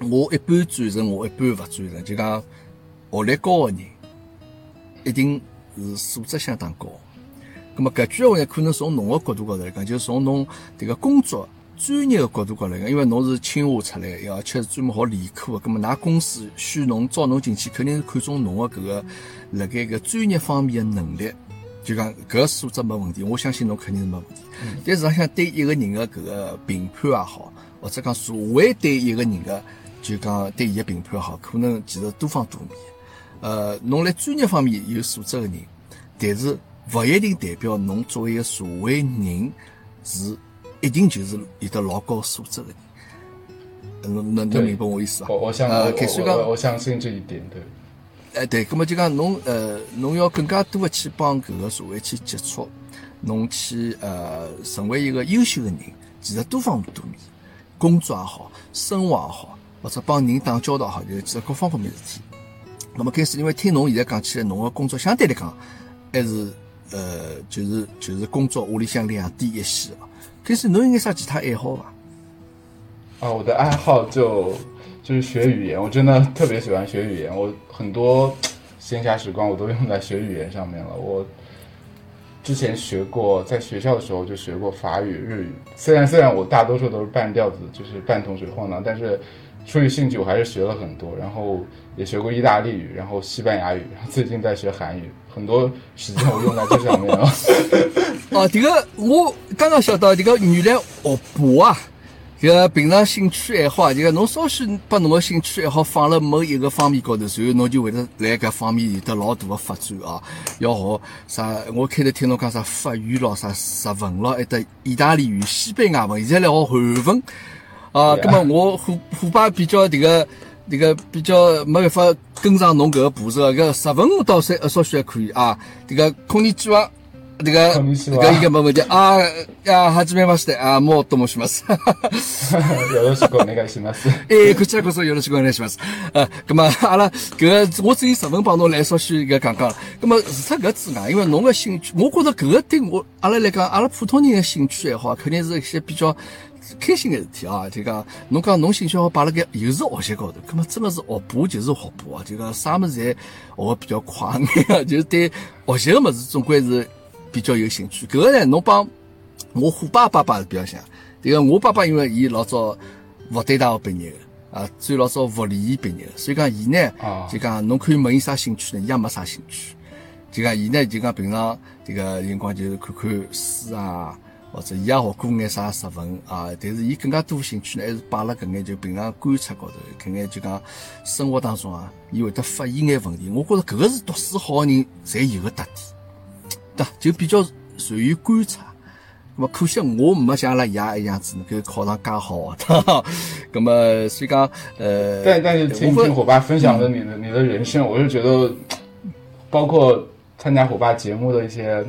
Speaker 2: 我一半赞成，我一半勿赞成，就讲学历高的人一定是素质相当高。咁么搿句话呢，可能从侬个角度高头来讲，就是从侬迭个工作专业个角度高头来讲，因为侬是清华出来，而且是专门学理科个，咁么㑚公司选侬招侬进去，肯定是看中侬个搿个辣盖搿专业方面个能力。就讲搿个素质没问题，我相信侬肯定是没问题。但实际上对一个人个搿个评判也好，或者讲社会对一个人个就讲对伊个评判也好，可能其实多方多面。呃，侬辣专业方面有素质个人，但是勿一定代表侬作为一个社会人是一定就是有得老高素质个人。呃侬能能明白我意思伐？
Speaker 3: 我我相信这一点，对。
Speaker 2: 哎，对，葛么就讲侬呃，侬要更加多的去帮搿个社会去接触，侬去呃成为一个优秀的人，其实多方面多面，工作也好，生活也好，或者帮人打交道哈，就其实各方各面事体。那么开始，因为听侬现在讲起来，侬个工作相对来讲还是呃，就是就是工作屋里向两点一线哦。开始，侬有眼啥其他爱好伐？
Speaker 3: 啊，我的爱好就就是学语言，我真的特别喜欢学语言，我很多闲暇时光我都用在学语言上面了。我之前学过，在学校的时候就学过法语、日语，虽然虽然我大多数都是半吊子，就是半桶水晃荡，但是出于兴趣我还是学了很多，然后也学过意大利语，然后西班牙语，最近在学韩语，很多时间我用在这上面了。
Speaker 2: 哦，迭个我刚刚晓得，迭个原来学博啊，迭个平常兴趣爱好啊，迭个侬稍许把侬的兴趣爱好放辣某一个方面高头，随后侬就会得辣搿方面有得老大个发展啊。要学啥？我开头听侬讲啥法语咯，啥日文咯，还得意大利语、西班牙文，现在来学韩文啊。
Speaker 3: 对啊
Speaker 2: 葛么我虎虎爸比较迭个。迭个比较没办法跟上侬搿个步骤，搿日文我倒是呃稍许还可以啊。迭个空尼基哇，迭个
Speaker 3: こんにちは
Speaker 2: 搿应该没问题啊。呀，はじめまして啊，もっと申します。
Speaker 3: よろしくお願いします。
Speaker 2: 哎，こちらこそよろしくお願いします。呃，咁么阿拉搿个我只有日文帮侬来稍许搿讲讲了。咁么除脱搿之外，因为侬个兴趣，我觉着搿个对我阿拉来讲，阿拉普通人的兴趣爱好，肯定是一些比较 开心个事体啊。就讲侬讲侬兴趣好摆辣盖又是学习高头，咁么真个是学步就是学步啊。就讲啥物事侪学个比较快眼啊，就是对学习个物事总归是比较有兴趣。搿个呢，侬帮我虎爸爸爸是比较像。迭个我爸爸因为伊老早复旦大学毕业个，啊，最老早复理毕业个，所以讲伊呢，就讲侬可以问伊啥兴趣呢，伊也没啥兴趣。就讲伊呢，就讲平常迭个辰光就是看看书啊，或者伊也学过眼啥日文啊，但是伊更加多兴趣呢，还是摆辣搿眼就平常观察高头，搿眼就讲生活当中啊，伊会得发现眼问题。我觉着搿个是读书好个人侪有个特点。对，就比较善于观察。那么可惜我没像阿拉爷一样子能够考上介好学堂。那么所以讲，呃，
Speaker 3: 但但是听听伙伴分享的你的你的人生，我就觉得，包括参加伙伴节目的一些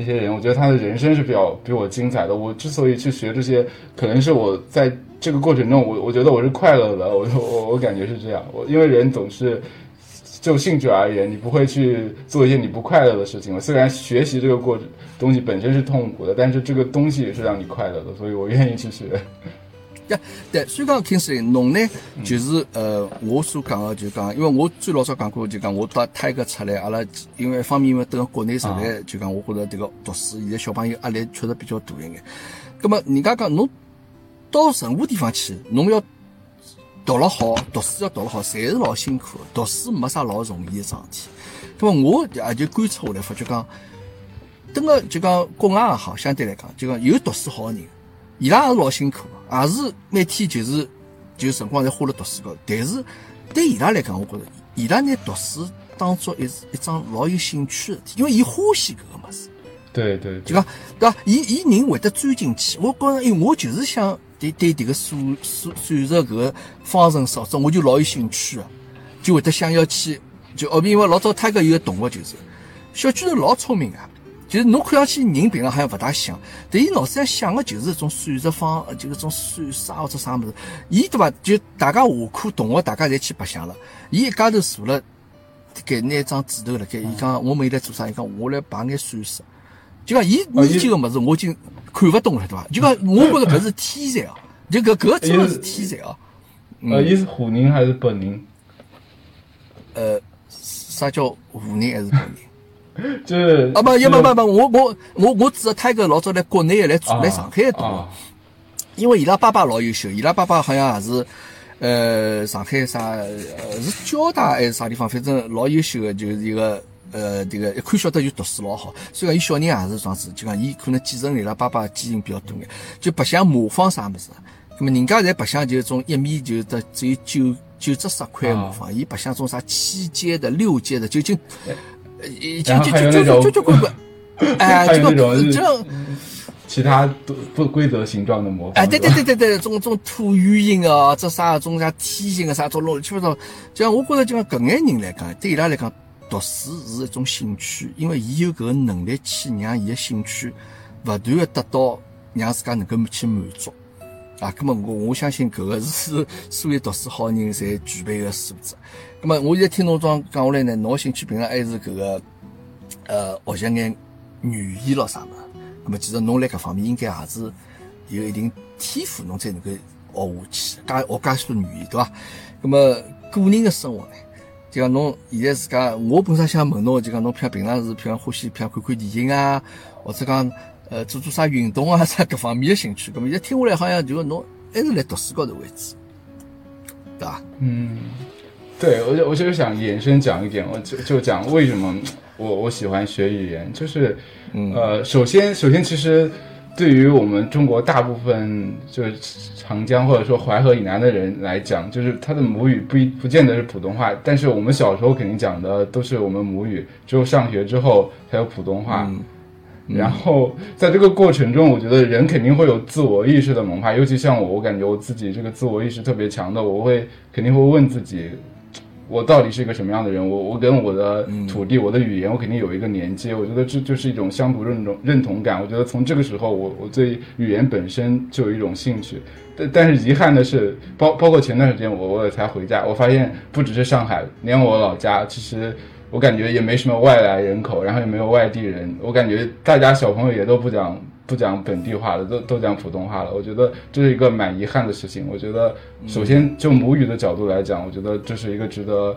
Speaker 3: 一些人，我觉得他的人生是比较比我精彩的。我之所以去学这些，可能是我在这个过程中，我我觉得我是快乐的。我我我感觉是这样。我因为人总是就兴趣而言，你不会去做一些你不快乐的事情。虽然学习这个过东西本身是痛苦的，但是这个东西也是让你快乐的，所以我愿意去学。
Speaker 2: 呀，对，所以讲 Kingsley，侬呢，就是呃，我所讲个就讲，因为我最老早讲过，就讲我到泰国出来，阿拉因为一方面因为等国内实在就讲，我觉着迭个读书，现在小朋友压力确实比较大一眼。葛么人家讲侬到任何地方去，侬要读了好，读书要读了好，侪是老辛苦的。读书没啥老容易的桩事体。葛么我也就观察下来，发觉讲，等个就讲国外也好，相对来讲，就讲有读书好的人。伊拉也是老辛苦的，也是每天就是就辰光侪花了读书高头。但是对伊拉来讲，我觉着伊拉拿读书当做一一桩老有兴趣的事体，因为伊欢喜搿个物事。
Speaker 3: 对对，
Speaker 2: 就讲对伐？伊伊人会得钻进去。我觉着，因为我就是想对对迭个数数算术搿个方程式，这我就老有兴趣个，就会得想要去。就哦，因为老早他搿有个同学就是小巨人老聪明个，就是侬看上去人平常好像勿大像，但伊脑子里想个就是一种算术方，就搿种算啥或者啥物事。伊对伐？就大家下课同学大家侪去白相了，伊一家头坐了，搿拿张纸头辣盖，伊讲我们现在做啥？伊讲我来排眼算式。就讲伊研究个物事，我已经看勿懂了，对伐？就讲我觉着搿是天才哦，就搿搿真的是天才哦。
Speaker 3: 呃，伊是湖人还是本人？
Speaker 2: 呃，啥叫湖人还是本人？
Speaker 3: 就是
Speaker 2: 啊不，也不不不，我我我我指的他搿老早来国内来住来上海读
Speaker 3: 啊，
Speaker 2: 因为伊拉爸爸老优秀，伊拉爸爸好像也是呃上海啥呃是交大还是啥地方，反正老优秀的，就是一个呃这个一看晓得就读书老好，所以讲伊小人也是这样子，就讲伊可能继承伊拉爸爸基因比较多眼，就白相模仿啥物事。那么人家侪白相就是种一米就得只有九九只十块模仿，伊白相种啥七阶的、六阶的，就就呃就就就就就就滚滚，哎，
Speaker 3: 还
Speaker 2: 这个这个。
Speaker 3: 其他不不规则形状的模仿。
Speaker 2: 哎，对对对对对，种种椭圆形啊，这啥种啥梯形啊，啥种乱七八糟。就像我觉着，就像搿眼人来讲，对伊拉来讲，读书是一种兴趣，因为伊有搿个能力去让伊个兴趣勿断的得到让自家能够去满足。啊，咁么我我相信搿个是所有读书好人侪具备个素质。那么我现在听侬这样讲下来呢，侬兴趣平常还是搿个呃学习眼语言咯啥物事。咁么其实侬辣搿方面应该也是有一定天赋，侬才能够学下去，加学介许多语言，对伐？咁么个人的生活呢？就讲侬现在自家，我本身想问侬，就讲侬平平常时，譬如欢喜譬如看看电影啊，或者讲呃做做啥运动啊，啥各方面的兴趣。咁么现在听下来，好像就侬还是来读书高头为主，对伐？
Speaker 3: 嗯，对我就我就想延伸讲一点，我就就讲为什么我我喜欢学语言，就是
Speaker 2: 嗯
Speaker 3: 呃，首先首先其实对于我们中国大部分就是长江或者说淮河以南的人来讲，就是他的母语不一不见得是普通话，但是我们小时候肯定讲的都是我们母语，只有上学之后才有普通话。
Speaker 2: 嗯
Speaker 3: 然后在这个过程中，我觉得人肯定会有自我意识的萌发，尤其像我，我感觉我自己这个自我意识特别强的，我会肯定会问自己，我到底是一个什么样的人？我我跟我的土地、我的语言，我肯定有一个连接。我觉得这就是一种乡土认同认同感。我觉得从这个时候，我我对语言本身就有一种兴趣。但但是遗憾的是，包包括前段时间我我也才回家，我发现不只是上海，连我老家其实。我感觉也没什么外来人口，然后也没有外地人，我感觉大家小朋友也都不讲不讲本地话了，都都讲普通话了。我觉得这是一个蛮遗憾的事情。我觉得首先就母语的角度来讲，我觉得这是一个值得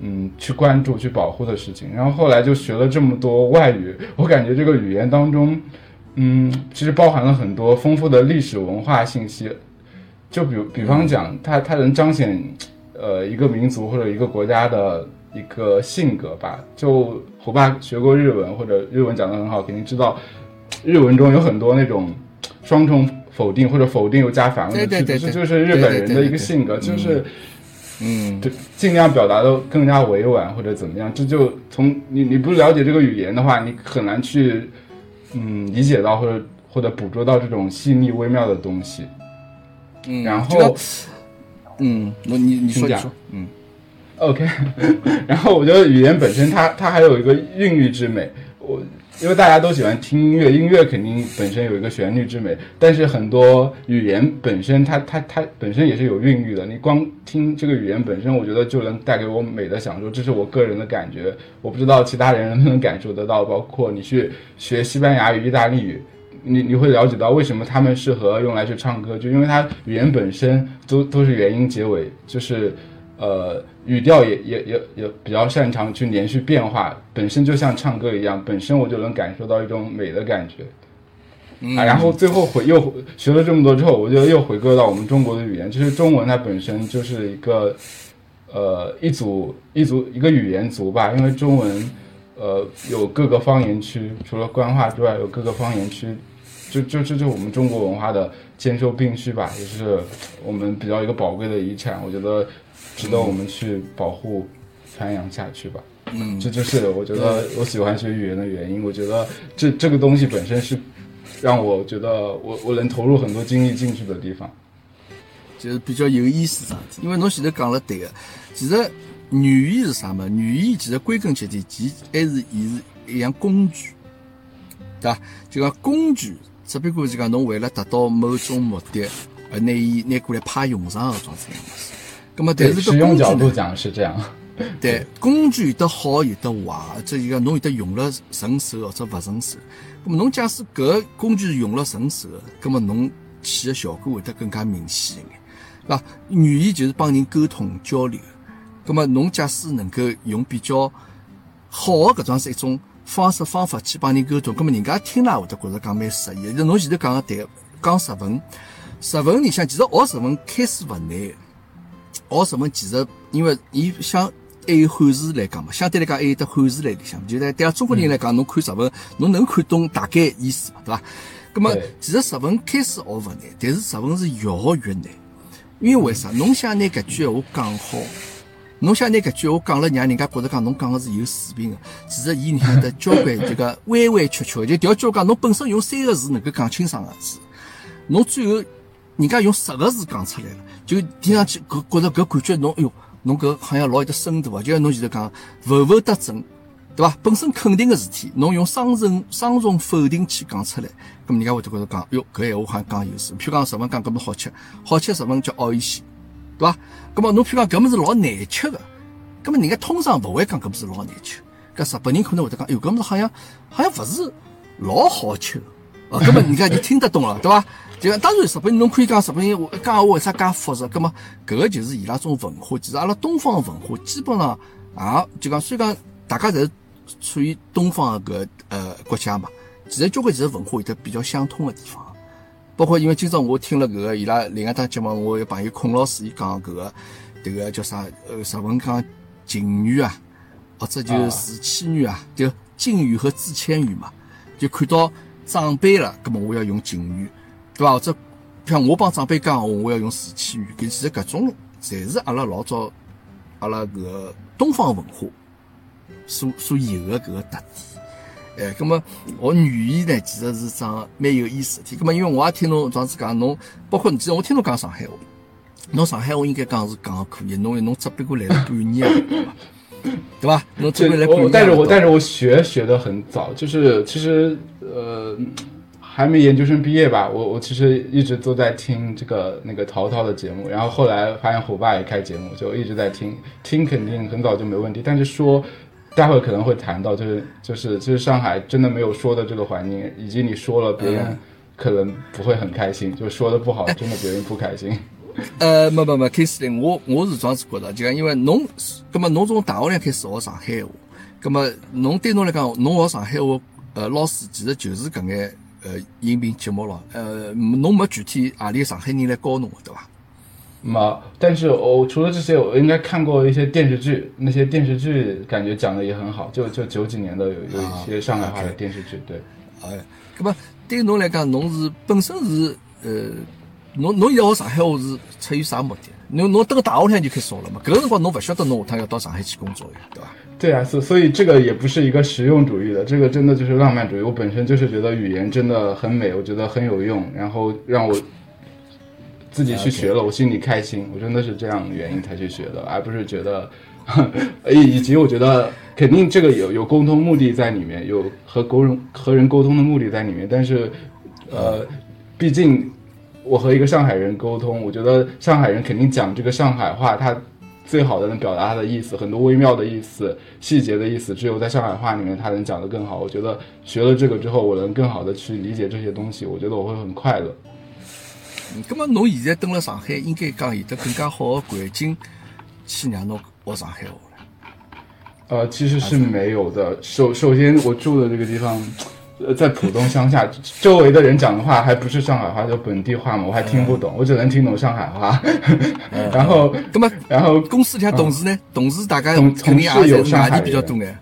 Speaker 3: 嗯去关注、去保护的事情。然后后来就学了这么多外语，我感觉这个语言当中，嗯，其实包含了很多丰富的历史文化信息。就比比方讲，它它能彰显呃一个民族或者一个国家的。一个性格吧，就虎爸学过日文或者日文讲得很好，肯定知道日文中有很多那种双重否定或者否定又加反问的句子，这就是日本人的一个性格，就是
Speaker 2: 嗯，
Speaker 3: 就尽量表达的更加委婉或者怎么样。这就从你你不了解这个语言的话，你很难去嗯理解到或者或者捕捉到这种细腻微妙的东西。
Speaker 2: 嗯，
Speaker 3: 然后
Speaker 2: 嗯，我你你说你说，嗯。
Speaker 3: OK，然后我觉得语言本身它它还有一个韵律之美。我因为大家都喜欢听音乐，音乐肯定本身有一个旋律之美，但是很多语言本身它它它本身也是有韵律的。你光听这个语言本身，我觉得就能带给我美的享受，这是我个人的感觉。我不知道其他人能不能感受得到。包括你去学西班牙语、意大利语。你你会了解到为什么他们适合用来去唱歌，就因为它语言本身都都是元音结尾，就是呃语调也也也也比较擅长去连续变化，本身就像唱歌一样，本身我就能感受到一种美的感觉。啊，然后最后回又学了这么多之后，我觉得又回归到我们中国的语言，就是中文它本身就是一个呃一组一组一个语言族吧，因为中文呃有各个方言区，除了官话之外有各个方言区，就就这就是我们中国文化的兼收并蓄吧，也是我们比较一个宝贵的遗产，我觉得值得我们去保护、传扬下去吧。
Speaker 2: 嗯，
Speaker 3: 这就是我觉得我喜欢学语言的原因。我觉得这这个东西本身是让我觉得我我能投入很多精力进去的地方。
Speaker 2: 就是比较有意思因为侬前头讲了对个，其实语言是啥么？语言其实归根结底，其还是伊是一样工具，对伐？就讲工具，只不过是讲侬为了达到某种目的，而拿伊拿过来派用场搿种子样物事。咁么，但是
Speaker 3: 使
Speaker 2: 搿工具
Speaker 3: 用角度
Speaker 2: 呢？
Speaker 3: 讲是这样。
Speaker 2: 对，工具有得好有得坏，这就讲侬有得用了顺手或者勿顺手。咁么侬假使搿个工具是用了顺手的，咁么侬起的效果会得更加明显一眼，对伐？语言就是帮人沟通交流，咁么侬假使能够用比较好的搿种是一种方式方法去帮人沟通，咁么人家听了也会得觉着讲蛮适意。就侬前头讲个对，讲日文，日文里向其实学日文开始勿难的。学日文其实因为伊相还有汉字来讲嘛，相对来讲还有得汉字来里向，就对对阿中国人来讲，侬看日文，侬能看懂大概意思嘛，对伐？咁么其实日文开始学勿难，但是日文是越学越难，因为为啥？侬想拿搿句闲话讲好，侬想拿搿句闲话讲了，让人家觉着讲侬讲个是有水平个，其实伊里向得交关这个 弯弯曲曲，就调句讲，侬本身用三个字能够讲清爽个字，侬最后人家用十个字讲出来了，就听上去搿觉着搿感觉侬哎哟，侬搿好像老有得深度啊！就像侬前头讲，浮浮得正，对伐？本身肯定个事体，侬用双重双重否定去讲出来，咁人家会得觉着讲，哟，搿闲话好像讲有水。譬如讲日文讲搿么好吃，好吃日文叫奥伊西，对伐？咁么侬譬如讲搿么是老难吃个，咁么人家通常勿会讲搿么是老难吃，搿日本人可能会得讲，哎哟，搿么是好像好像勿是老好吃个。啊，根本人家就听得懂了，对伐？就讲当然，日本人侬可以讲日本人话讲话为啥介复杂？葛么搿个就是伊拉种文化。其实阿拉东方文化基本上也就讲，虽然讲大家侪处于东方搿呃国家嘛，其实交关其实文化有得比较相通的地方。包括因为今朝我听了搿个伊拉另外档节目，我有朋友孔老师伊讲搿个迭个叫啥呃日文讲敬语啊，或者就是谦语啊，就敬语和自谦语嘛，就看到长辈了，葛么我要用敬语，对伐？或者像我帮长辈讲闲话，我要用自谦语，搿其实搿种侪是阿拉老早阿拉搿个东方文化所所有的搿个特点。哎，葛么学语言呢，其实是桩蛮有意思的体。葛么因为我也听侬这样子讲，侬包括你记得我听侬讲上海话，侬上海话应该讲是讲得可以，侬侬只不过来了半年了，对伐？侬只
Speaker 3: 这
Speaker 2: 不过来半年
Speaker 3: 我但是我但
Speaker 2: 是
Speaker 3: 是我学学的很早，就是其实呃还没研究生毕业吧，我我其实一直都在听这个那个陶陶的节目，然后后来发现虎爸也开节目，就一直在听，听肯定很早就没问题，但是说。待会儿可能会谈到，就是就是就是上海真的没有说的这个环境，以及你说了别人
Speaker 2: 嗯
Speaker 3: 可能不会很开心，就说的不好，真的别人不开心。
Speaker 2: 呃，没没没，开始呢，我我是这样子觉得，就讲因为侬，葛么侬从大学里开始学上海话，葛么侬对侬来讲，侬学上海话，呃，老师其实就是搿眼呃音频节目咯，呃，侬没具体何里个上海人来教侬的，对伐？
Speaker 3: 没，但是我除了这些，我应该看过一些电视剧，那些电视剧感觉讲的也很好，就就九几年的有有一些上海话的电视剧，对。
Speaker 2: 哎，葛么对侬来讲，侬是本身是呃，侬侬现在学上海话是出于啥目的？侬侬登个大学里向就开始学了嘛？搿个辰光侬勿晓得侬下趟要到上海去工作呀，对伐？
Speaker 3: 对啊，所所以这个也不是一个实用主义的，这个真的就是浪漫主义。我本身就是觉得语言真的很美，我觉得很有用，然后让我自己去学了，我心里开心，我真的是这样的原因才去学的，而不是觉得，以以及我觉得肯定这个有有沟通目的在里面，有和沟人和人沟通的目的在里面，但是，呃，毕竟我和一个上海人沟通，我觉得上海人肯定讲这个上海话，他最好的能表达他的意思，很多微妙的意思、细节的意思，只有在上海话里面他能讲得更好。我觉得学了这个之后，我能更好的去理解这些东西，我觉得我会很快乐。
Speaker 2: 嗯，咁么侬现在蹲辣上海，应该讲有得更加好的环境去让侬学上海话了。
Speaker 3: 呃，其实是没有的。首首先，我住的这个地方，呃，在浦东乡下，周围的人讲的话还不是上海话，就本地话嘛，我还听不懂，我只能听懂上海话。然后，
Speaker 2: 那么
Speaker 3: 然后
Speaker 2: 公司里向同事呢？同事大概
Speaker 3: 同同事有上海
Speaker 2: 比较多眼。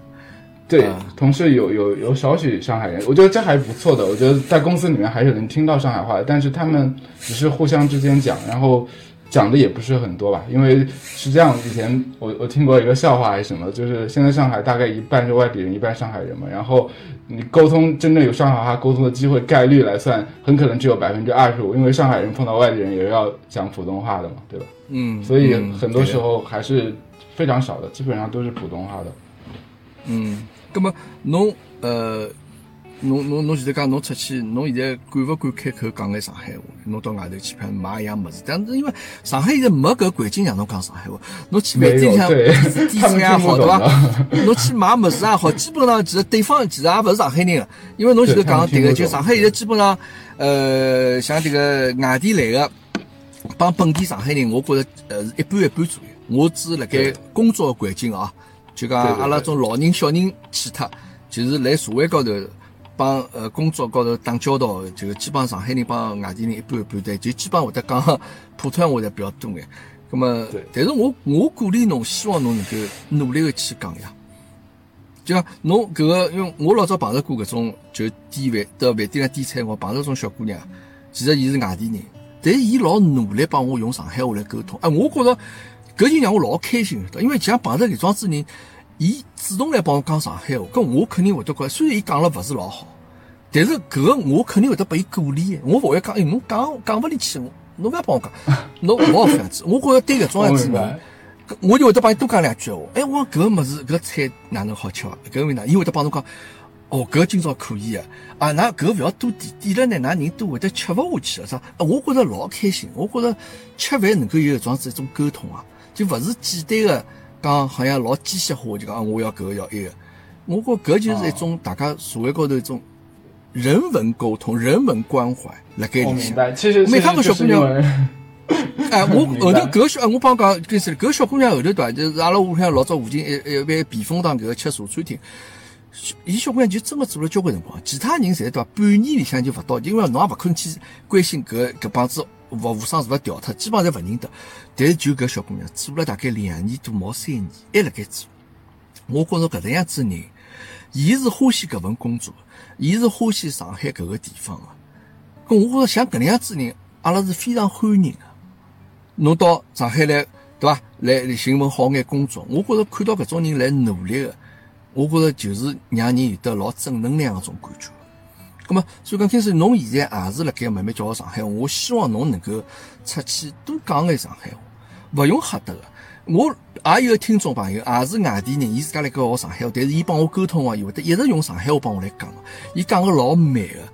Speaker 3: 对
Speaker 2: 啊，
Speaker 3: 同事有有有少许上海人，我觉得这还不错的。我觉得在公司里面还是能听到上海话的，但是他们只是互相之间讲，然后讲的也不是很多吧。因为是这样，以前我我听过一个笑话还是什么，就是现在上海大概一半是外地人，一半上海人嘛。然后你沟通真正有上海话沟通的机会概率来算，很可能只有百分之二十五，因为上海人碰到外地人也要讲普通话的嘛，对吧？
Speaker 2: 嗯，
Speaker 3: 所以
Speaker 2: 嗯
Speaker 3: 很多时候还是非常少的，基本上都是普通话的。
Speaker 2: 嗯，那么侬呃，侬侬侬现在讲侬出去，侬现在敢勿敢开口讲眼上海话？侬到外头去看买一样物事，但是因为上海现在没搿环境让侬讲上海话，侬去饭店里向点
Speaker 3: 他们
Speaker 2: 餐也好，对伐？侬去买物事也好，基本上其实对方其实也勿是上海人了，因为侬现在讲的对个，就上海现在基本上呃，像迭个外地来个帮本地上海人，我觉着呃是一半一半左右。我只辣盖工作环境啊，就讲阿拉种老人小人去脱，就是来社会高头帮呃工作高头打交道的，就基本上上海人帮外地人一半一半对，就基本上会得讲普通话的比较多眼。咁么，但是我我鼓励侬，希望侬能够努力的去讲呀。就讲侬搿个，因为我老早碰着过搿种，就点饭到饭店上点菜，我碰着种小姑娘，其实伊是外地人，但是伊老努力帮我用上海话来沟通，哎，我觉着搿就让我老开心的，因为像碰着搿桩子人，伊主动来帮我讲上海话，搿我肯定会得觉，虽然伊讲了勿是老好，但是搿个我肯定会得拨伊鼓励的，我勿会讲，哎，侬讲讲勿里去，侬勿要帮我讲，侬勿好搿样子，我觉着对搿种样子人
Speaker 3: 我
Speaker 2: 就会得帮伊多讲两句闲话。哎，我讲搿个物事，搿个菜哪能好吃啊？搿个味哪？伊会得帮侬讲，哦，搿个今朝可以啊！啊，㑚搿个勿要多点，点了呢，㑚人都会得吃勿下去啊！啥？啊，我觉着老开心，我觉着吃饭能够有一桩子一种沟通啊，就勿是简单个讲，好像老机械化，就讲啊我要搿个要埃个。我觉搿就是一种大家社会高头一种人文沟通、人文关怀辣盖里向。每趟个小姑娘 哎，我 后头搿个小，哎我帮讲，跟是搿小姑娘后头对伐？就是阿拉屋里向老早附近一一爿避风塘搿个吃茶餐厅，小伊小姑娘就真个做了交关辰光，其他人侪对伐？半年里向就勿到，因为侬也勿可能去关心搿搿帮子服务生是勿调脱，基本上侪勿认得。但是就搿小姑娘做了大概两年多，毛三年，还辣盖做。我觉着搿能样子人，伊是欢喜搿份工作，伊是欢喜上海搿个地方个。我觉着像搿能样子人，阿拉是非常欢迎个。侬到上海来，对伐？来寻份好眼工作，我觉着看到搿种人来努力个，我觉着就是让人有得老正能量个种感觉。咁么，所以讲，听说侬现在也是辣盖慢慢教学上海话，我希望侬能够出去多讲眼上海话，勿用吓得个。我也有个听众朋友，也是外地人，伊自家辣盖学上海话，但是伊帮我沟通个，伊会得一直用上海话帮我来讲个，伊讲个老慢个，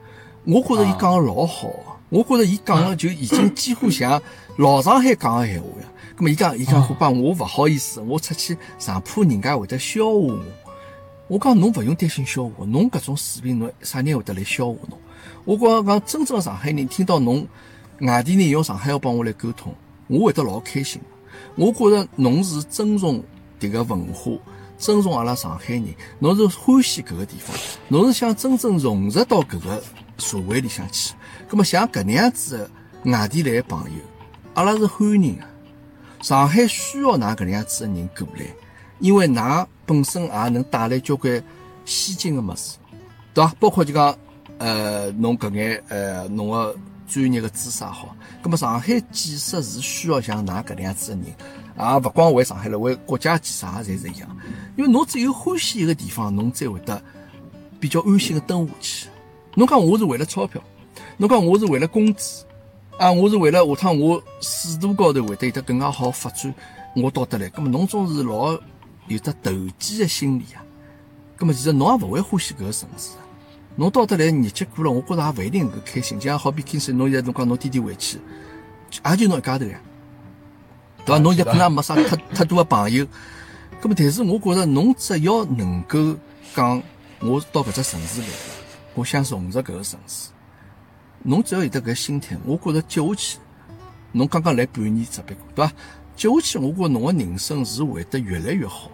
Speaker 2: 我觉着伊讲个老好个，我觉着伊讲个就已经几乎像老上海讲个闲话呀。咁么伊讲，伊讲虎爸，我勿好意思，我出去上怕人家会得笑话我。我讲侬勿用担心笑话，侬搿种水平，侬啥人会得来笑话侬？我讲讲真正的上海人听到侬外地人用上海话帮我来沟通，我会得老开心。我觉着侬是尊重迭个文化，尊重阿拉上海人，侬是欢喜搿个地方，侬是想真正融入到搿个社会里向去。葛么像搿能样子的外地来的朋友，阿拉是欢迎的。上海需要㑚搿能样子的人过来，因为㑚本身也能带来交关先进的物事，对伐？包括就讲，呃，侬搿眼呃侬个专业个知识也好，葛么上海建设是需要像㑚搿能样子的人，也勿光为上海了，为国家建设也侪是一样。因为侬只有欢喜一个地方，侬才会得比较安心的蹲下去。侬讲我是为了钞票，侬讲我是为了工资。啊，我是为了下趟我仕途高头会得有得更加好发展，我到得来。葛么侬总是老有得投机的心理啊。那么其实侬也勿会欢喜搿个城市啊。侬到得来日脚过了，我觉着也勿一定能够开心。就像好比今次侬现在侬讲侬天天回去，也就侬一家头呀，对伐？侬现在可能也没啥太太多的朋友。那么但是我觉着侬只要能够讲，我到搿只城市来了，我想融入搿个城市。侬只要有得搿心态，我觉着接下去，侬刚刚来半年只别过，对伐？接下去，我觉着侬个人生是会得越来越好的。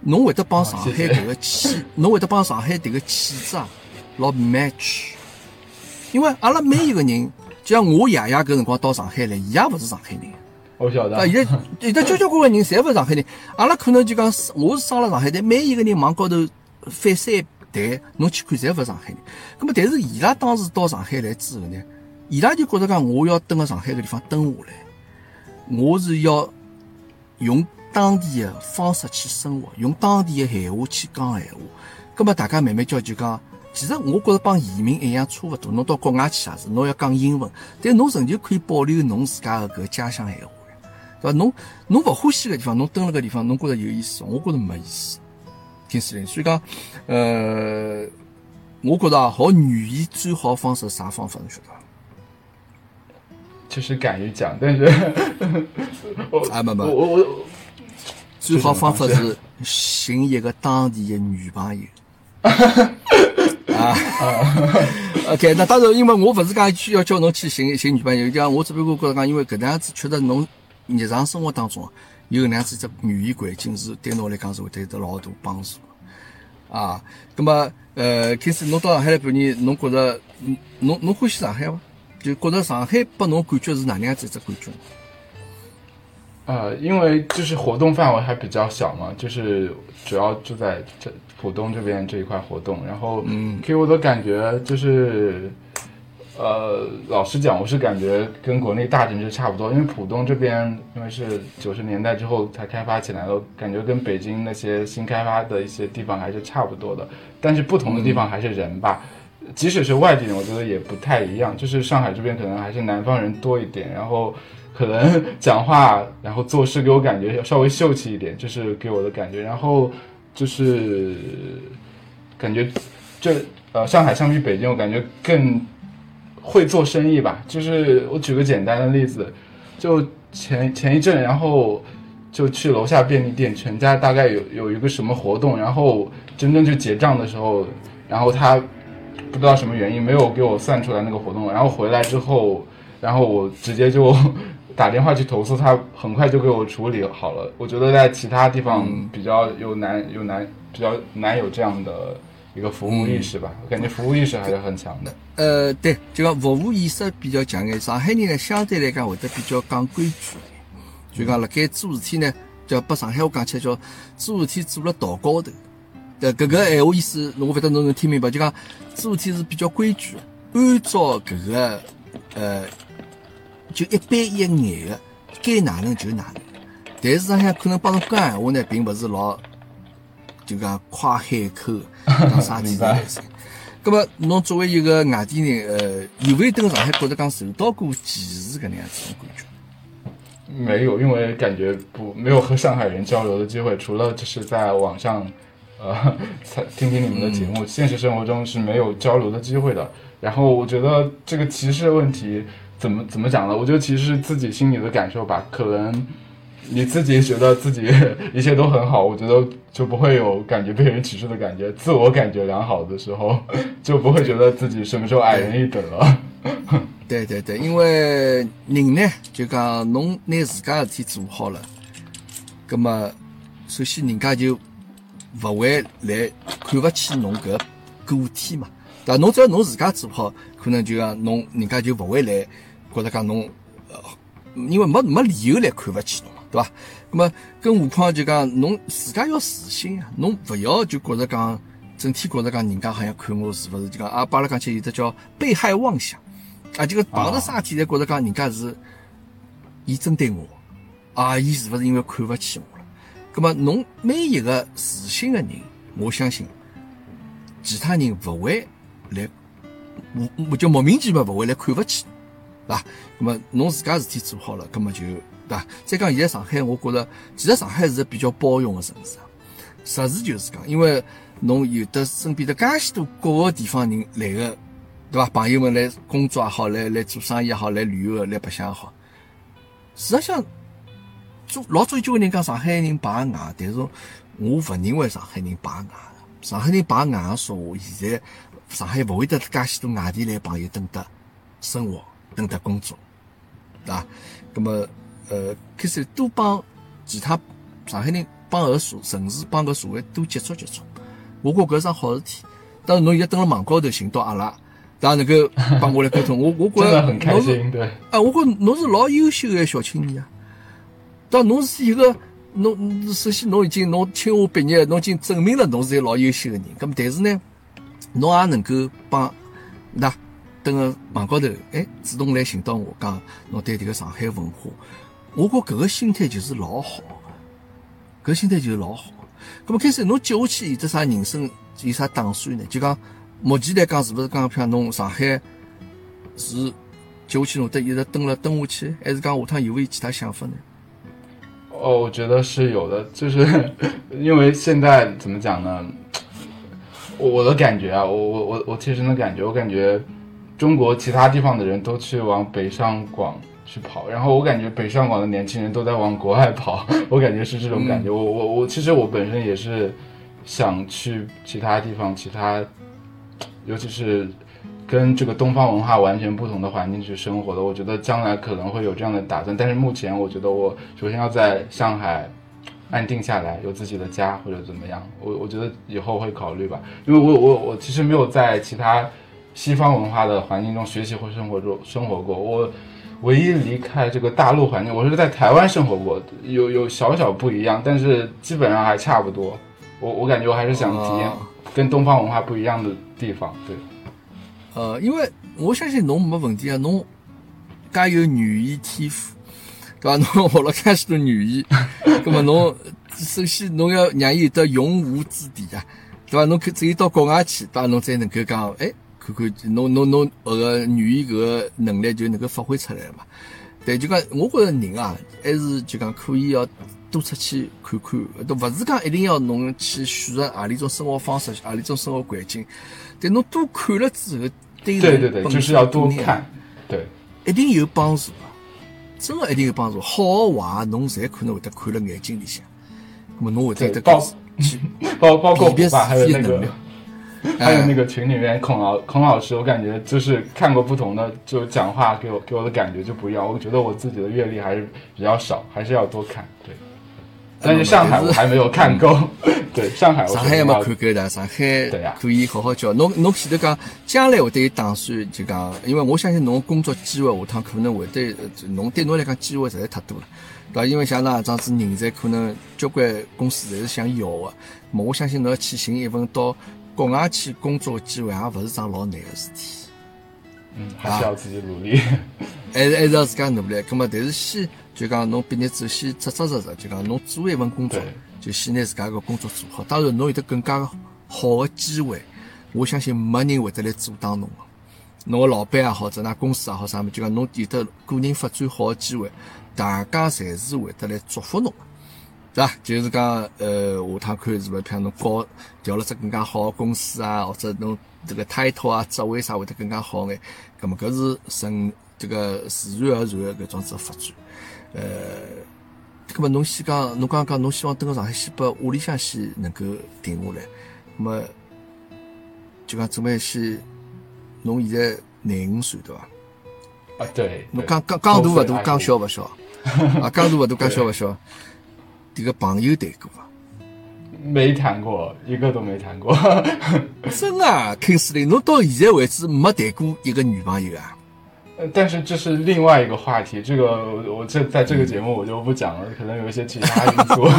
Speaker 2: 侬会得帮上海搿个气，侬会得帮上海迭个气质啊，老 match。因为阿拉每一个人，就像我爷爷搿辰光到上海来，伊也勿是上海人。
Speaker 3: 我晓得
Speaker 2: 啊，。现在现在交交关关人，侪勿是上海人。阿拉可能就讲，我是生了上海，但每一个人往高头翻三代，侬去看，侪勿是上海人。咁么，但是伊拉当时到上海来之后呢，伊拉就觉得讲，我要蹲辣上海搿地方蹲下来，我是要用当地的方式去生活，用当地的闲话去讲闲话。咁么，大家慢慢叫就讲，其实我觉着帮移民一样差勿多。侬到国外去也是，侬要讲英文，但侬仍旧可以保留侬自家的搿家乡闲话。对伐？侬侬勿欢喜个地方，侬蹲辣个地方，侬觉着有意思，我觉着没意思。听司令，所以讲，呃，我觉着啊，学语言最好方式啥方法？侬晓得伐？
Speaker 3: 就是敢于讲，但是
Speaker 2: 啊，没没，
Speaker 3: 我我
Speaker 2: 最好方法是寻一个当地的女朋友。啊，OK，那当然，因为我不是讲去要叫侬去寻寻女朋友，讲我只不过觉着讲，因为搿能样子确实侬日常生活当中有搿能样子只语言环境是对侬来讲是会得有老大帮助啊。那么，呃，开始侬到上海来半年，侬觉着侬侬欢喜上海伐？就觉得上海拨侬感觉是哪能样子一只感觉？
Speaker 3: 呃，因为就是活动范围还比较小嘛，就是主要就在这浦东这边这一块活动，然后
Speaker 2: 嗯
Speaker 3: 给我的感觉就是，呃，老实讲，我是感觉跟国内大城市差不多，因为浦东这边因为是九十年代之后才开发起来的，感觉跟北京那些新开发的一些地方还是差不多的，但是不同的地方还是人吧。即使是外地人，我觉得也不太一样。就是上海这边可能还是南方人多一点，然后可能讲话，然后做事给我感觉要稍微秀气一点，就是给我的感觉。然后就是感觉这呃上海相比北京，我感觉更会做生意吧。就是我举个简单的例子，就前前一阵，然后就去楼下便利店，全家大概有有一个什么活动，然后真正去结账的时候，然后他不知道什么原因没有给我算出来那个活动，然后回来之后，然后我直接就 打电话去投诉他，很快就给我处理好了。我觉得在其他地方比较有难有难比较难有这样的一个服务意识吧，我感觉服务意识还是很强的。
Speaker 2: 呃，对，就讲服务意识比较强点。上海人呢，相对来讲会得比较讲规矩眼，就讲辣盖做事体呢，叫把上海话讲起来叫做事体做了道高头。呃，搿个闲话意思，我勿晓得侬能听明白，就讲做事体是比较规矩的，按照搿个呃，就一板一眼的，该哪能就哪能。但是上海可能帮侬讲闲话呢，并勿是老，就讲夸海口，讲啥体来噻。咁么，侬作为一个外地人，呃，有没有蹲上海觉得讲受到过歧视搿能样子的感觉？
Speaker 3: 没有，因为感觉不没有和上海人交流的机会，除了就是在网上，呃，才听听你们的节目，现实生活中是没有交流的机会的。然后我觉得这个歧视问题怎么怎么讲呢？我觉得其实是自己心里的感受吧，可能你自己觉得自己一切都很好，我觉得就不会有感觉被人歧视的感觉。自我感觉良好的时候，就不会觉得自己什么时候矮人一等了。
Speaker 2: 对对对，因为人呢，就讲侬拿自家事体做好了，葛么首先人家就勿会来看勿起侬搿个体嘛。对伐？侬只要侬自家做好，可能就讲侬人家就勿会来觉着讲侬，呃，因为没没理由来看勿起侬嘛，对伐？葛么更何况就讲侬自家要自信啊，侬勿要就觉着讲整天觉着讲人家好像看我是勿是就讲啊，巴拉讲起有的叫被害妄想。啊，这个碰着啥事体侪觉着讲人家是，伊针对我，啊，伊是勿是因为看勿起我？葛么侬每一个自信的人，我相信，其他人勿会来，我我就莫名其妙勿会来看勿起，对伐？葛么侬自家事体做好了，葛么就对伐？再讲现在上海，我觉着其实上海是个比较包容的城市，实事求是讲，因为侬有的身边的介许多各个地方人来个。对伐？朋友们来工作也好，来来做生意也好，来旅游来白相也好。事实上，老早就有人讲上海人排外，但是我勿认为上海人排外。上海人排外个说话，现在上海勿会得介许多外地来朋友等得生活，等得工作，对伐？那么，呃，开始多帮其他上海人帮搿个社城市帮搿社会多接触接触，我觉搿是桩好事体。当然，侬现在蹲辣网高头寻到阿拉。大家能够帮我来沟通，我我觉着
Speaker 3: 很开
Speaker 2: 侬是
Speaker 3: 心，对。
Speaker 2: 啊，我觉侬是老优秀的小青年啊。当侬是一个侬首先侬已经侬清华毕业，侬已经证明了侬是一个老优秀的人。咁么但是呢，侬也能够帮那等个网高头，哎，主动来寻到我，讲侬对迭个上海文化，我觉搿个心态就是老好，搿心态就是老好。咁么开始侬接下去有得啥人生有啥打算呢？就讲目前来讲，是勿是讲譬如侬上海是接下去侬得一直蹲了蹲下去，还是讲下趟有没有其他想法呢？
Speaker 3: 哦，我觉得是有的，就是 因为现在怎么讲呢？我的感觉啊，我我我我切身的感觉，我感觉中国其他地方的人都去往北上广去跑，然后我感觉北上广的年轻人都在往国外跑，我感觉是这种感觉。我我我其实我本身也是想去其他地方，其他尤其是跟这个东方文化完全不同的环境去生活的。我觉得将来可能会有这样的打算，但是目前我觉得我首先要在上海。安定下来，有自己的家或者怎么样，我我觉得以后会考虑吧，因为我我我其实没有在其他西方文化的环境中学习或生活中生活过，我唯一离开这个大陆环境，我是在台湾生活过，有有小小不一样，但是基本上还差不多。我我感觉我还是想体验跟东方文化不一样的地方，对。
Speaker 2: 呃，因为我相信侬没问题啊，侬加有语言天赋。对伐？侬学了介许多语言，葛么侬首先侬要让伊有得用武之地啊，对伐？侬可只有到国外去，对伐？侬才能够讲，哎，看看侬侬侬搿个语言搿个能力就能够发挥出来嘛。对，就讲我觉着人啊，还是就讲可以要多出去看看，都勿是讲一定要侬去选择何里种生活方式，何里种生活环境，但侬多看了之后，
Speaker 3: 对对对，就是要多看，对，
Speaker 2: 一定有帮助。真的一定有帮助，好坏侬侪可能会得看了眼睛里向，那么侬会得得
Speaker 3: 包 包包括吧，还有那个 还有那个群里面孔老孔老师，我感觉就是看过不同的，就讲话给我给我的感觉就不一样。我觉得我自己的阅历还是比较少，还是要多看。对，但是上海我还没有看够。对，上海
Speaker 2: 上海也没看够的，上海可以好好教。侬侬前头讲将来会得有打算，就讲，因为我相信侬工作机会下趟可能会得，侬对侬来讲机会实在太多了，对伐？因为像那这样子人才，可能交关公司侪是想要的。么我相信侬要去寻一份到国外去工作的机会，也勿是桩老难的事体。
Speaker 3: 嗯，还是要自己努力，
Speaker 2: 还是还是要自家努力。咁么，但是先就讲侬毕业之后先扎扎实实，就讲侬做一份工作。就先拿自家个工作做好，当然侬有得更加好的机会，我相信没人会得来阻挡侬个。侬个老板也好，者㑚公司也好，啥么就讲侬有得个人发展好的机会，大家侪是会得来祝福侬个，对伐？就是讲，呃，下趟看是勿是，譬如侬搞调了只更加好的公司啊，或者侬这个 title 啊、职位啥会得更加好眼，葛么搿是顺这个自然而然的搿种子发展，呃。咁么侬先讲，侬刚刚讲侬希望等个上海先把屋里向先能够定下来，那么就讲准备先，侬现在廿五岁对伐？
Speaker 3: 啊对。
Speaker 2: 侬讲讲讲大勿大，讲小勿小，啊讲大勿大，讲小勿小。这个朋友谈过伐？
Speaker 3: 没谈过，一个都没谈过。
Speaker 2: 真啊，King 林，侬到现在为止没谈过一个女朋友啊？
Speaker 3: 但是这是另外一个话题，这个我这在这个节目我就不讲了，可能有一些其他因素。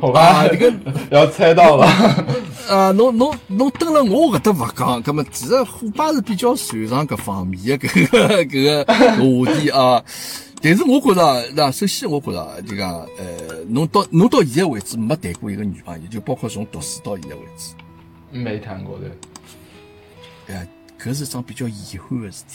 Speaker 3: 好吧，
Speaker 2: 这个
Speaker 3: 要猜到了。
Speaker 2: 啊，侬侬侬登了我搿搭勿讲，葛么其实虎爸是比较擅长搿方面的搿个搿个话题啊。但是我觉着，那首先我觉着就讲，呃，侬到侬到现在为止没谈过一个女朋友，就包括从读书到现在为止，
Speaker 3: 没谈过
Speaker 2: 的。哎。搿是桩比较遗憾的事体。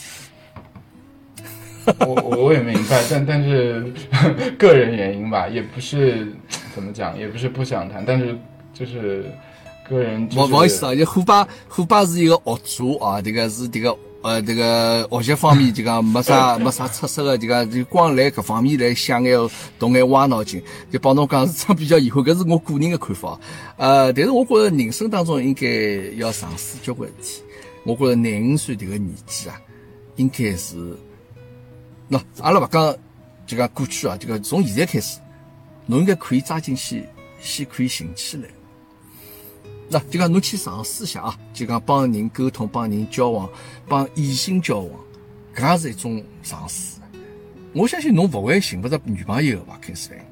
Speaker 3: 我我我也明白，但但是 个人原因吧，也不是怎么讲，也不是不想谈，但是就是个人。
Speaker 2: 不不好意思啊，就虎爸虎爸是一个学者啊，这个是这个呃这个学习方面就讲没啥没啥出色的，就讲就光来搿方面来想眼动眼歪脑筋，就帮侬讲是桩比较遗憾，搿是我个人的看法。呃，但是我觉着人生当中应该要尝试交关事体。我觉着廿五岁这个年纪啊，应该是，喏，阿拉勿讲，就讲过去啊，就讲从现在开始，侬应该可以抓紧去，先可以寻起来。那就讲侬去尝试一下啊，就讲帮人沟通、帮人交往、帮异性交往，搿也是一种尝试。我相信侬勿会寻勿着女朋友个伐？开始来，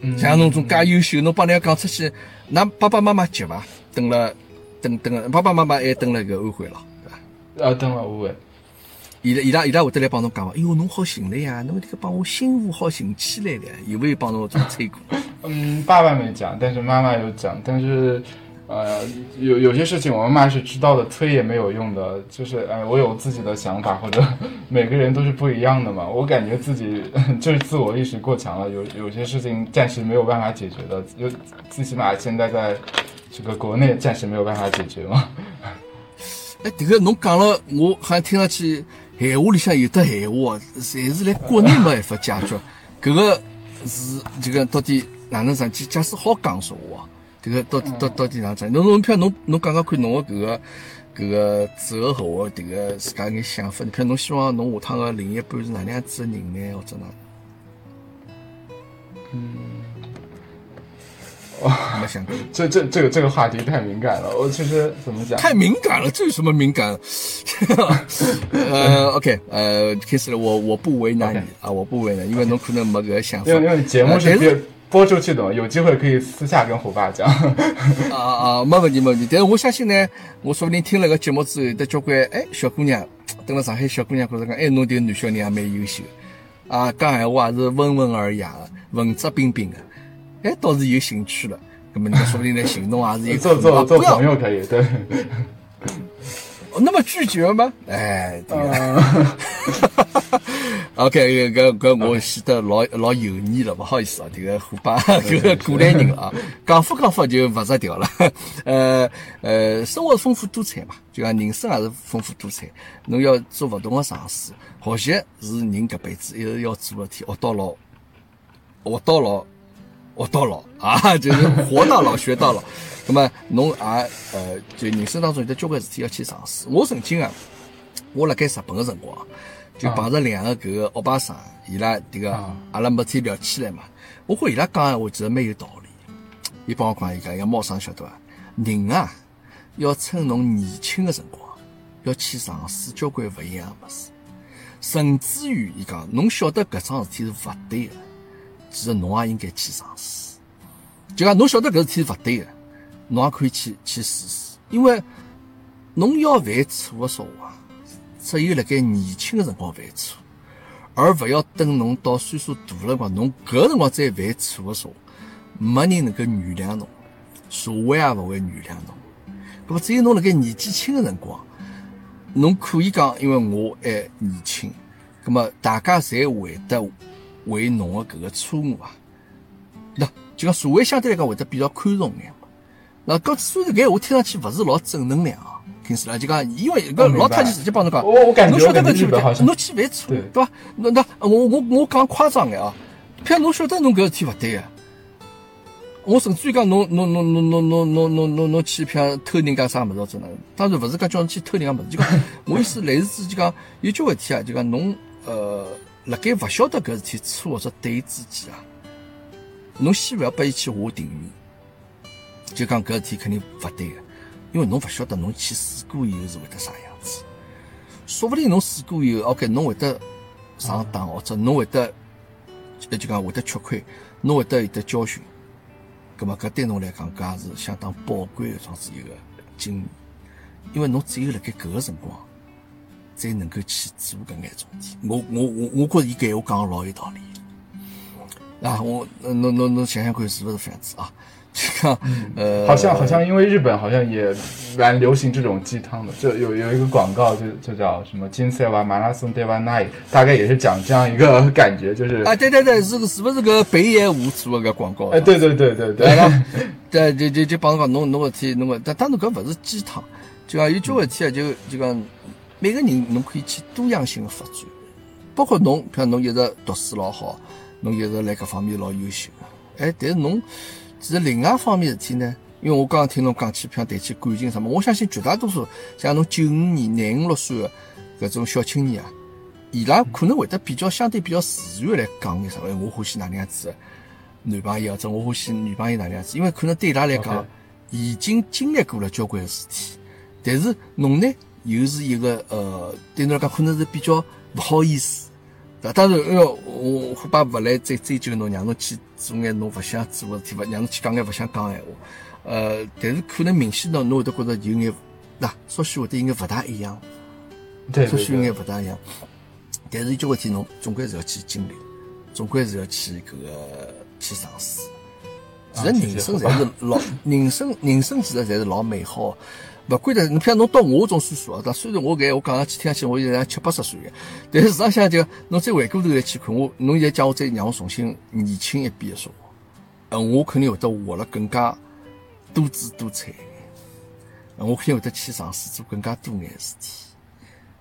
Speaker 3: 嗯
Speaker 2: 像侬种介优秀，侬帮人家讲出去，㑚爸爸妈妈急伐？等了，等等了，爸爸妈妈还等了个安徽了，对吧？
Speaker 3: 啊，等了安徽。
Speaker 2: 伊拉伊拉伊拉会得来帮侬讲伐？哎哟，侬好寻了呀，侬这个帮我新妇好寻起来了，有没有帮侬这么催过？
Speaker 3: 嗯，爸爸没讲，但是妈妈有讲，但是。呃，有有些事情我妈妈是知道的，催也没有用的。就是呃，我有自己的想法，或者每个人都是不一样的嘛。我感觉自己就是自我意识过强了，有有些事情暂时没有办法解决的，就最起码现在在这个国内暂时没有办法解决嘛。
Speaker 2: 哎，这个侬讲了，我好像听上去闲话里向有的闲话，侪是来国内没办法解决。搿个是这个到底哪能上去？假使好讲说话。这个到底到到底哪样？侬侬譬如侬侬讲讲看侬个搿个搿个择偶个迭个自家眼想法，譬如侬希望侬下趟个另一半是哪能样子个人呢？或者哪？嗯，
Speaker 3: 哇，
Speaker 2: 没想过。
Speaker 3: 这这这个这个话题太敏感了，我其实怎么讲？
Speaker 2: 太敏感了，这有什么敏感？呃，OK，呃，开始了，我我不为难你啊，我不为难，因为侬可能没搿个想法。
Speaker 3: 因为因为节目是。播出去的，有机会可以私下跟虎爸讲。
Speaker 2: 啊啊，没问题没问题。但是我相信呢，我说不定听了个节目之后，得交关哎小姑娘，等了上海小姑娘觉着讲，哎侬这个男小人也蛮优秀，啊讲闲话也是温文尔雅的，文质彬彬的，哎倒是有兴趣了。那么你说不定来寻侬也是有
Speaker 3: 做做做朋友可以对。
Speaker 2: 那么拒绝吗？哎，对 个。OK，搿搿我显得老老油腻了，勿好意思啊，这个虎爸搿个过来人啊，讲法讲法就勿着调了。呃呃，生活丰富多彩嘛，就讲人生也是丰富多彩。侬要做勿同的尝试，学习是人搿辈子一直要做的事体，学到老，学到老，学到老啊，就是活到老学到老。那么侬也呃，就人生当中有得交关事体要去尝试。我曾经啊，我辣盖日本个辰光。就碰着两个搿个欧巴桑，伊拉迭个阿拉每天聊起来嘛，我觉伊拉讲闲话其实蛮有道理。伊帮我讲伊讲，要猫生晓得伐？人啊，要趁侬年轻个辰光，要去尝试交关勿一样个物事。甚至于伊讲，侬晓得搿桩事体是勿对个，其实侬也应该去尝试。就讲侬晓得搿事体是勿对个，侬也可以去去试试，因为侬要犯错个说话。只有辣盖年轻个辰光犯错，而勿要等侬到岁数大了辰光，侬搿辰光再犯错个时候，没人能够原谅侬，社会也勿会原谅侬。搿么只有侬辣盖年纪轻个辰光，侬可以讲，因为我还年轻，搿么大家侪会得为侬的搿个错误啊，那就讲社会相对来讲会得比较宽容眼嘛。那搿虽然搿话听上去勿是老正能量啊。平时啦，就讲，因为搿老太就直接帮侬讲，
Speaker 3: 我我感觉
Speaker 2: 侬晓得搿
Speaker 3: 日本好像
Speaker 2: 侬去犯错，对伐？那那我我我讲夸张眼啊，譬如侬晓得侬搿事体勿对个，我甚至于讲侬侬侬侬侬侬侬侬侬侬去譬如偷人家啥物事真的，当然勿是讲叫侬去偷人家物事，就讲我意思类似就讲有交关事体啊，就讲侬呃辣盖勿晓得搿事体错或者对之前啊，侬先勿要拨伊去下定义，就讲搿事体肯定勿对个。因为侬勿晓得侬去试过以后是会得啥样子，说不定侬试过以后，OK，侬会得上当，或者侬会得，就讲会得吃亏，侬会得有得教训，葛么搿对侬来讲，搿也是相当宝贵的这样子一个经验，因为侬只有辣盖搿个辰光，才能够去做搿眼种事体。我我我我觉着伊搿话讲老有道理，啊，我侬侬侬想想看是勿是这样子啊？讲，呃，
Speaker 3: 好像好像因为日本好像也蛮流行这种鸡汤的，就有有一个广告就就叫什么金赛瓦马拉松对吧？那大概也是讲这样一个感觉，就是
Speaker 2: 啊，对对对，是个是不是个北野武做个广告？
Speaker 3: 哎，对对对对对，
Speaker 2: 对 就就就帮侬讲，侬侬个体侬个，但当然搿勿是鸡汤，就讲有交关事体啊，就就讲每个人侬可以去多样性的发展，包括侬，譬如侬一直读书老好，侬一直辣搿方面老优秀，哎，但是侬。其实另外一方面事体呢，因为我刚刚听侬讲起，譬如谈起感情什么，我相信绝大多数像侬九五年、廿五六岁的搿种小青年啊，伊拉可能会得比较相对比较自然来讲眼什么，我欢喜哪能样子男朋友，或者我欢喜女朋友哪能样子，因为可能对伊拉来讲已经经历过了交关事体，但是侬呢又是一个呃，对侬来讲可能是比较不好意思，对吧？当然，因为我虎爸勿来再追究侬，让侬去做眼侬勿想做个事体，勿让侬去讲眼勿想讲个闲话。呃，但是可能明显到侬会得觉着有眼，那稍许会得有眼勿大一样，
Speaker 3: 对对
Speaker 2: 稍许有眼
Speaker 3: 对，
Speaker 2: 勿大一样。但是有交关事体侬总归是要去经历，总归是要去搿个去尝试。其实
Speaker 3: 啊
Speaker 2: 人生侪是老，人生人生其实侪是老美好的。勿管的，侬譬如侬到我种岁数啊，但虽然我搿我讲上去听上去我现在七八十岁个，但是实际上就侬再回过头来去看我，侬现在讲我再让我重新年轻一遍的说话，呃，我肯定会得活了更加多姿多彩一眼，呃我肯定会得去尝试做更加多眼事体。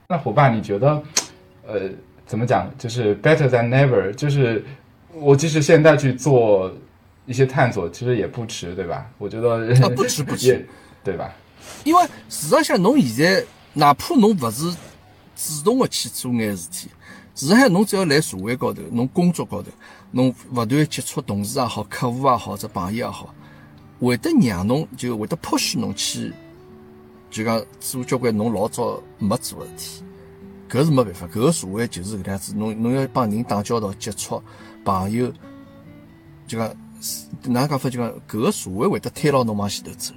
Speaker 3: 那伙伴，你觉得，呃，怎么讲？就是 better than never，就是我即使现在去做一些探索，其实也不迟，对吧？我觉得
Speaker 2: 啊不迟不迟，
Speaker 3: 对吧？
Speaker 2: 因为事实上，侬现在哪怕侬勿是主动的去做眼事体，事实上侬只要来社会高头，侬工作高头，侬勿断接触同事也好、客户也好、或者朋友也好，会得让侬就会得 push 侬去，就讲做交关侬老早没做的事体。搿是没办法，搿个社会就是搿能样子，侬侬要帮人打交道、接触朋友，就讲哪能讲法？就讲搿个社会会得推牢侬往前头走。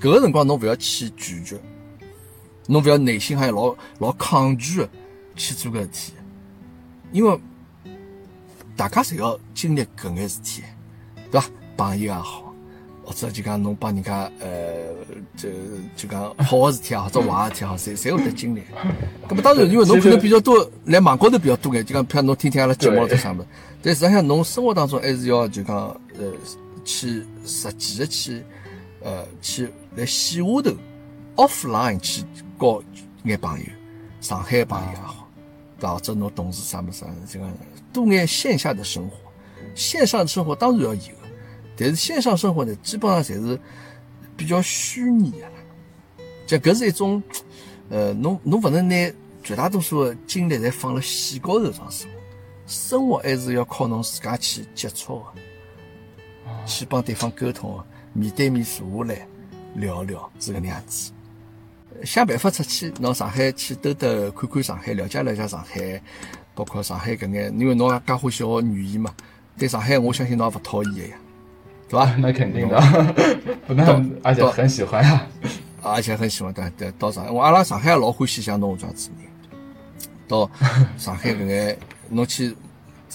Speaker 2: 搿个辰光侬勿要去拒绝，侬勿要内心还老老抗拒的去做搿事体，因为大家侪要经历搿眼事体，对伐？朋友也好，或者就讲侬帮人家呃，这就讲好个事体也好，或者坏个事体也好，侪侪会得经历。咁么当然，因为侬可能比较多，来网高头比较多眼，就讲譬如侬听听阿拉节目或者啥物事，但实际上侬生活当中还是要就讲呃去实际的去呃去来线下头 offline 去交眼朋友，上海的朋友也好？或者侬同事啥物事啥物事，就讲多眼线下的生活，线上的生活当然要有，但是线上生活呢，基本上侪是比较虚拟的了。就搿是一种，呃，侬侬勿能拿绝大多数的精力侪放辣线高头上生活，生活还是要靠侬自家去接触的，去帮对方沟通的，面对面坐下来聊一聊，是搿能样子。想办法出去，拿上海去兜兜，看看上海，了解了解上海，包括上海搿眼，因为侬也介欢喜学语言嘛，对上海我相信侬也勿讨厌个呀，对伐？
Speaker 3: 那肯定的，不但而且很喜欢 啊。
Speaker 2: 而且很喜欢对对到上海，我阿拉上海也老欢喜像侬这样子人，到上海搿眼侬去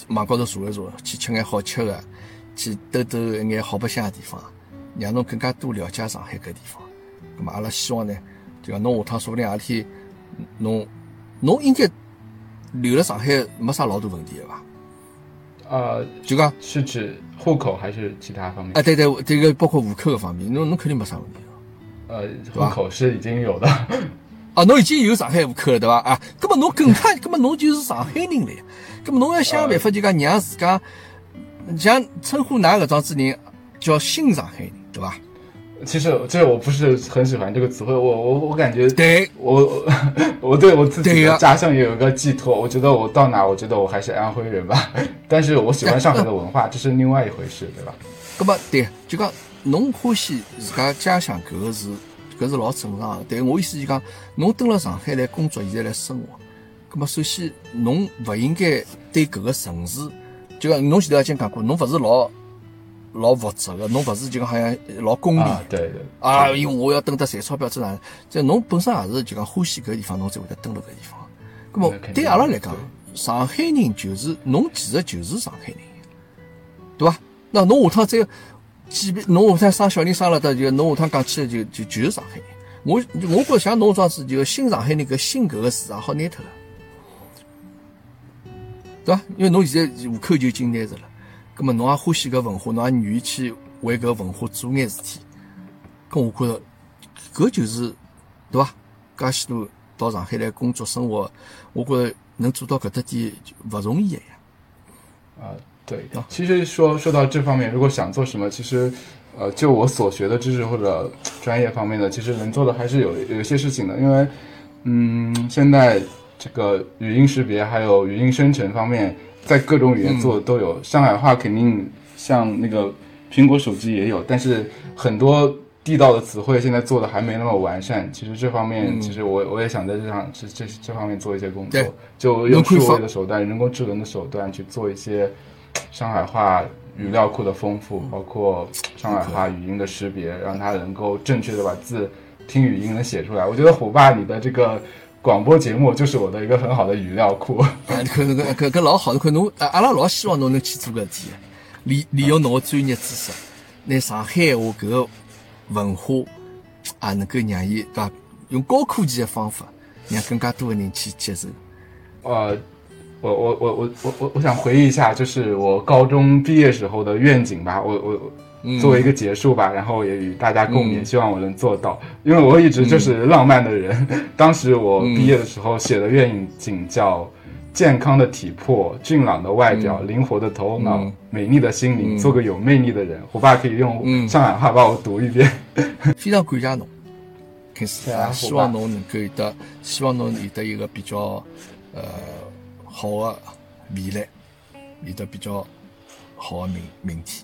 Speaker 2: 网高头查一查，去吃眼好吃的，去兜兜一眼好白相的地方，让侬更加多了解上海搿地方。咁么阿拉希望呢，就讲侬下趟说不定何天侬侬应该留辣上海没啥老大问题个伐？
Speaker 3: 呃，
Speaker 2: 就讲
Speaker 3: 是指户口还是其他方面？
Speaker 2: 啊，对对，这个包括户口个方面，侬侬肯定没啥问题。
Speaker 3: 呃，户口是已经有的。
Speaker 2: 啊，侬已经有上海户口了，对伐？啊，葛么侬更加，葛么侬就是上海人了呀。葛么侬要想办法，就讲让自家像称呼㑚搿桩子人叫新上海人，对吧？
Speaker 3: 其实这我不是很喜欢这个词汇，我我我感觉
Speaker 2: 对，
Speaker 3: 我 我我对我自己的家乡也有一个寄托。我觉得我到哪，我觉得我还是安徽人吧。但是我喜欢上海的文化，这是另外一回事，对吧？
Speaker 2: 那么对，就讲侬欢喜自家家乡搿个是搿是老正常个。但我意思就讲，侬蹲辣上海来工作，现在来生活，那么首先侬勿应该对搿个城市，就讲侬前头已经讲过，侬勿是老老物质个，侬勿是就讲好像老功利
Speaker 3: 对对
Speaker 2: 啊，因为我要等得赚钞票，这哪？这侬本身也是就讲欢喜搿个地方，侬才会得蹲辣搿地方。咁么对阿拉来讲，上海人就是侬，其实就是上海人，对伐？那侬下趟再，即便侬下趟生小人生了的，就侬下趟讲起来就就就是上海人。我我觉着像侬这样子，就新上海人搿新搿个市场好拿脱了，对伐？因为侬现在户口就已经拿着了，葛么侬也欢喜搿文化，侬也愿意去为搿文化做眼事体。咁我觉着搿就是对伐？介许多到上海来工作生活，我觉着能做到搿搭点就勿容易个呀。
Speaker 3: 啊，对
Speaker 2: 啊。
Speaker 3: 其实说说到这方面，如果想做什么，其实呃，就我所学的知识或者专业方面的，其实能做的还是有有一些事情的。因为嗯，现在这个语音识别还有语音生成方面，在各种语言做的都有。上海话肯定像那个苹果手机也有，但是很多地道的词汇现在做的还没那么完善。其实这方面，
Speaker 2: 嗯
Speaker 3: 其实我我也想在这上这这这方面做一些工作，就用数位的手段、人工智能的手段去做一些上海话语料库的丰富，包括上海话语音的识别，让它能够正确的把字听语音能写出来。我觉得虎爸你的这个广播节目就是我的一个很好的语料库。
Speaker 2: 啊，你看搿搿搿搿老好，你看侬啊，阿拉老希望侬能去做搿事体，利利用侬个专业知识，拿上海话搿个文化啊，能够让伊对伐？用高科技的方法，让更加多的人去接受。
Speaker 3: 呃，我我我我我我我想回忆一下，就是我高中毕业时候的愿景吧。我我我作为一个结束吧，然后也与大家共勉，
Speaker 2: 嗯
Speaker 3: 希望我能做到。因为我一直就是浪漫的人。当时我毕业的时候写的愿景叫。健康的体魄，俊朗的外表，灵活的头脑，
Speaker 2: 嗯
Speaker 3: 美丽的心灵，
Speaker 2: 嗯
Speaker 3: 做个有魅力的人。我爸可以用
Speaker 2: 嗯
Speaker 3: 上海话帮我读一遍。
Speaker 2: 非常感谢侬，开始
Speaker 3: 谢谢啊
Speaker 2: 啊，希望侬能够有得，希望侬有得一个比较呃好的未来，有得比较好的明明天，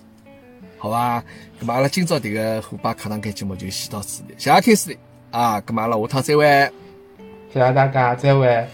Speaker 2: 好伐？那么阿拉今朝迭个虎爸课堂间节目就先到此地，谢谢听师弟啊，那么阿拉下趟再会。
Speaker 3: 谢谢大家，再会。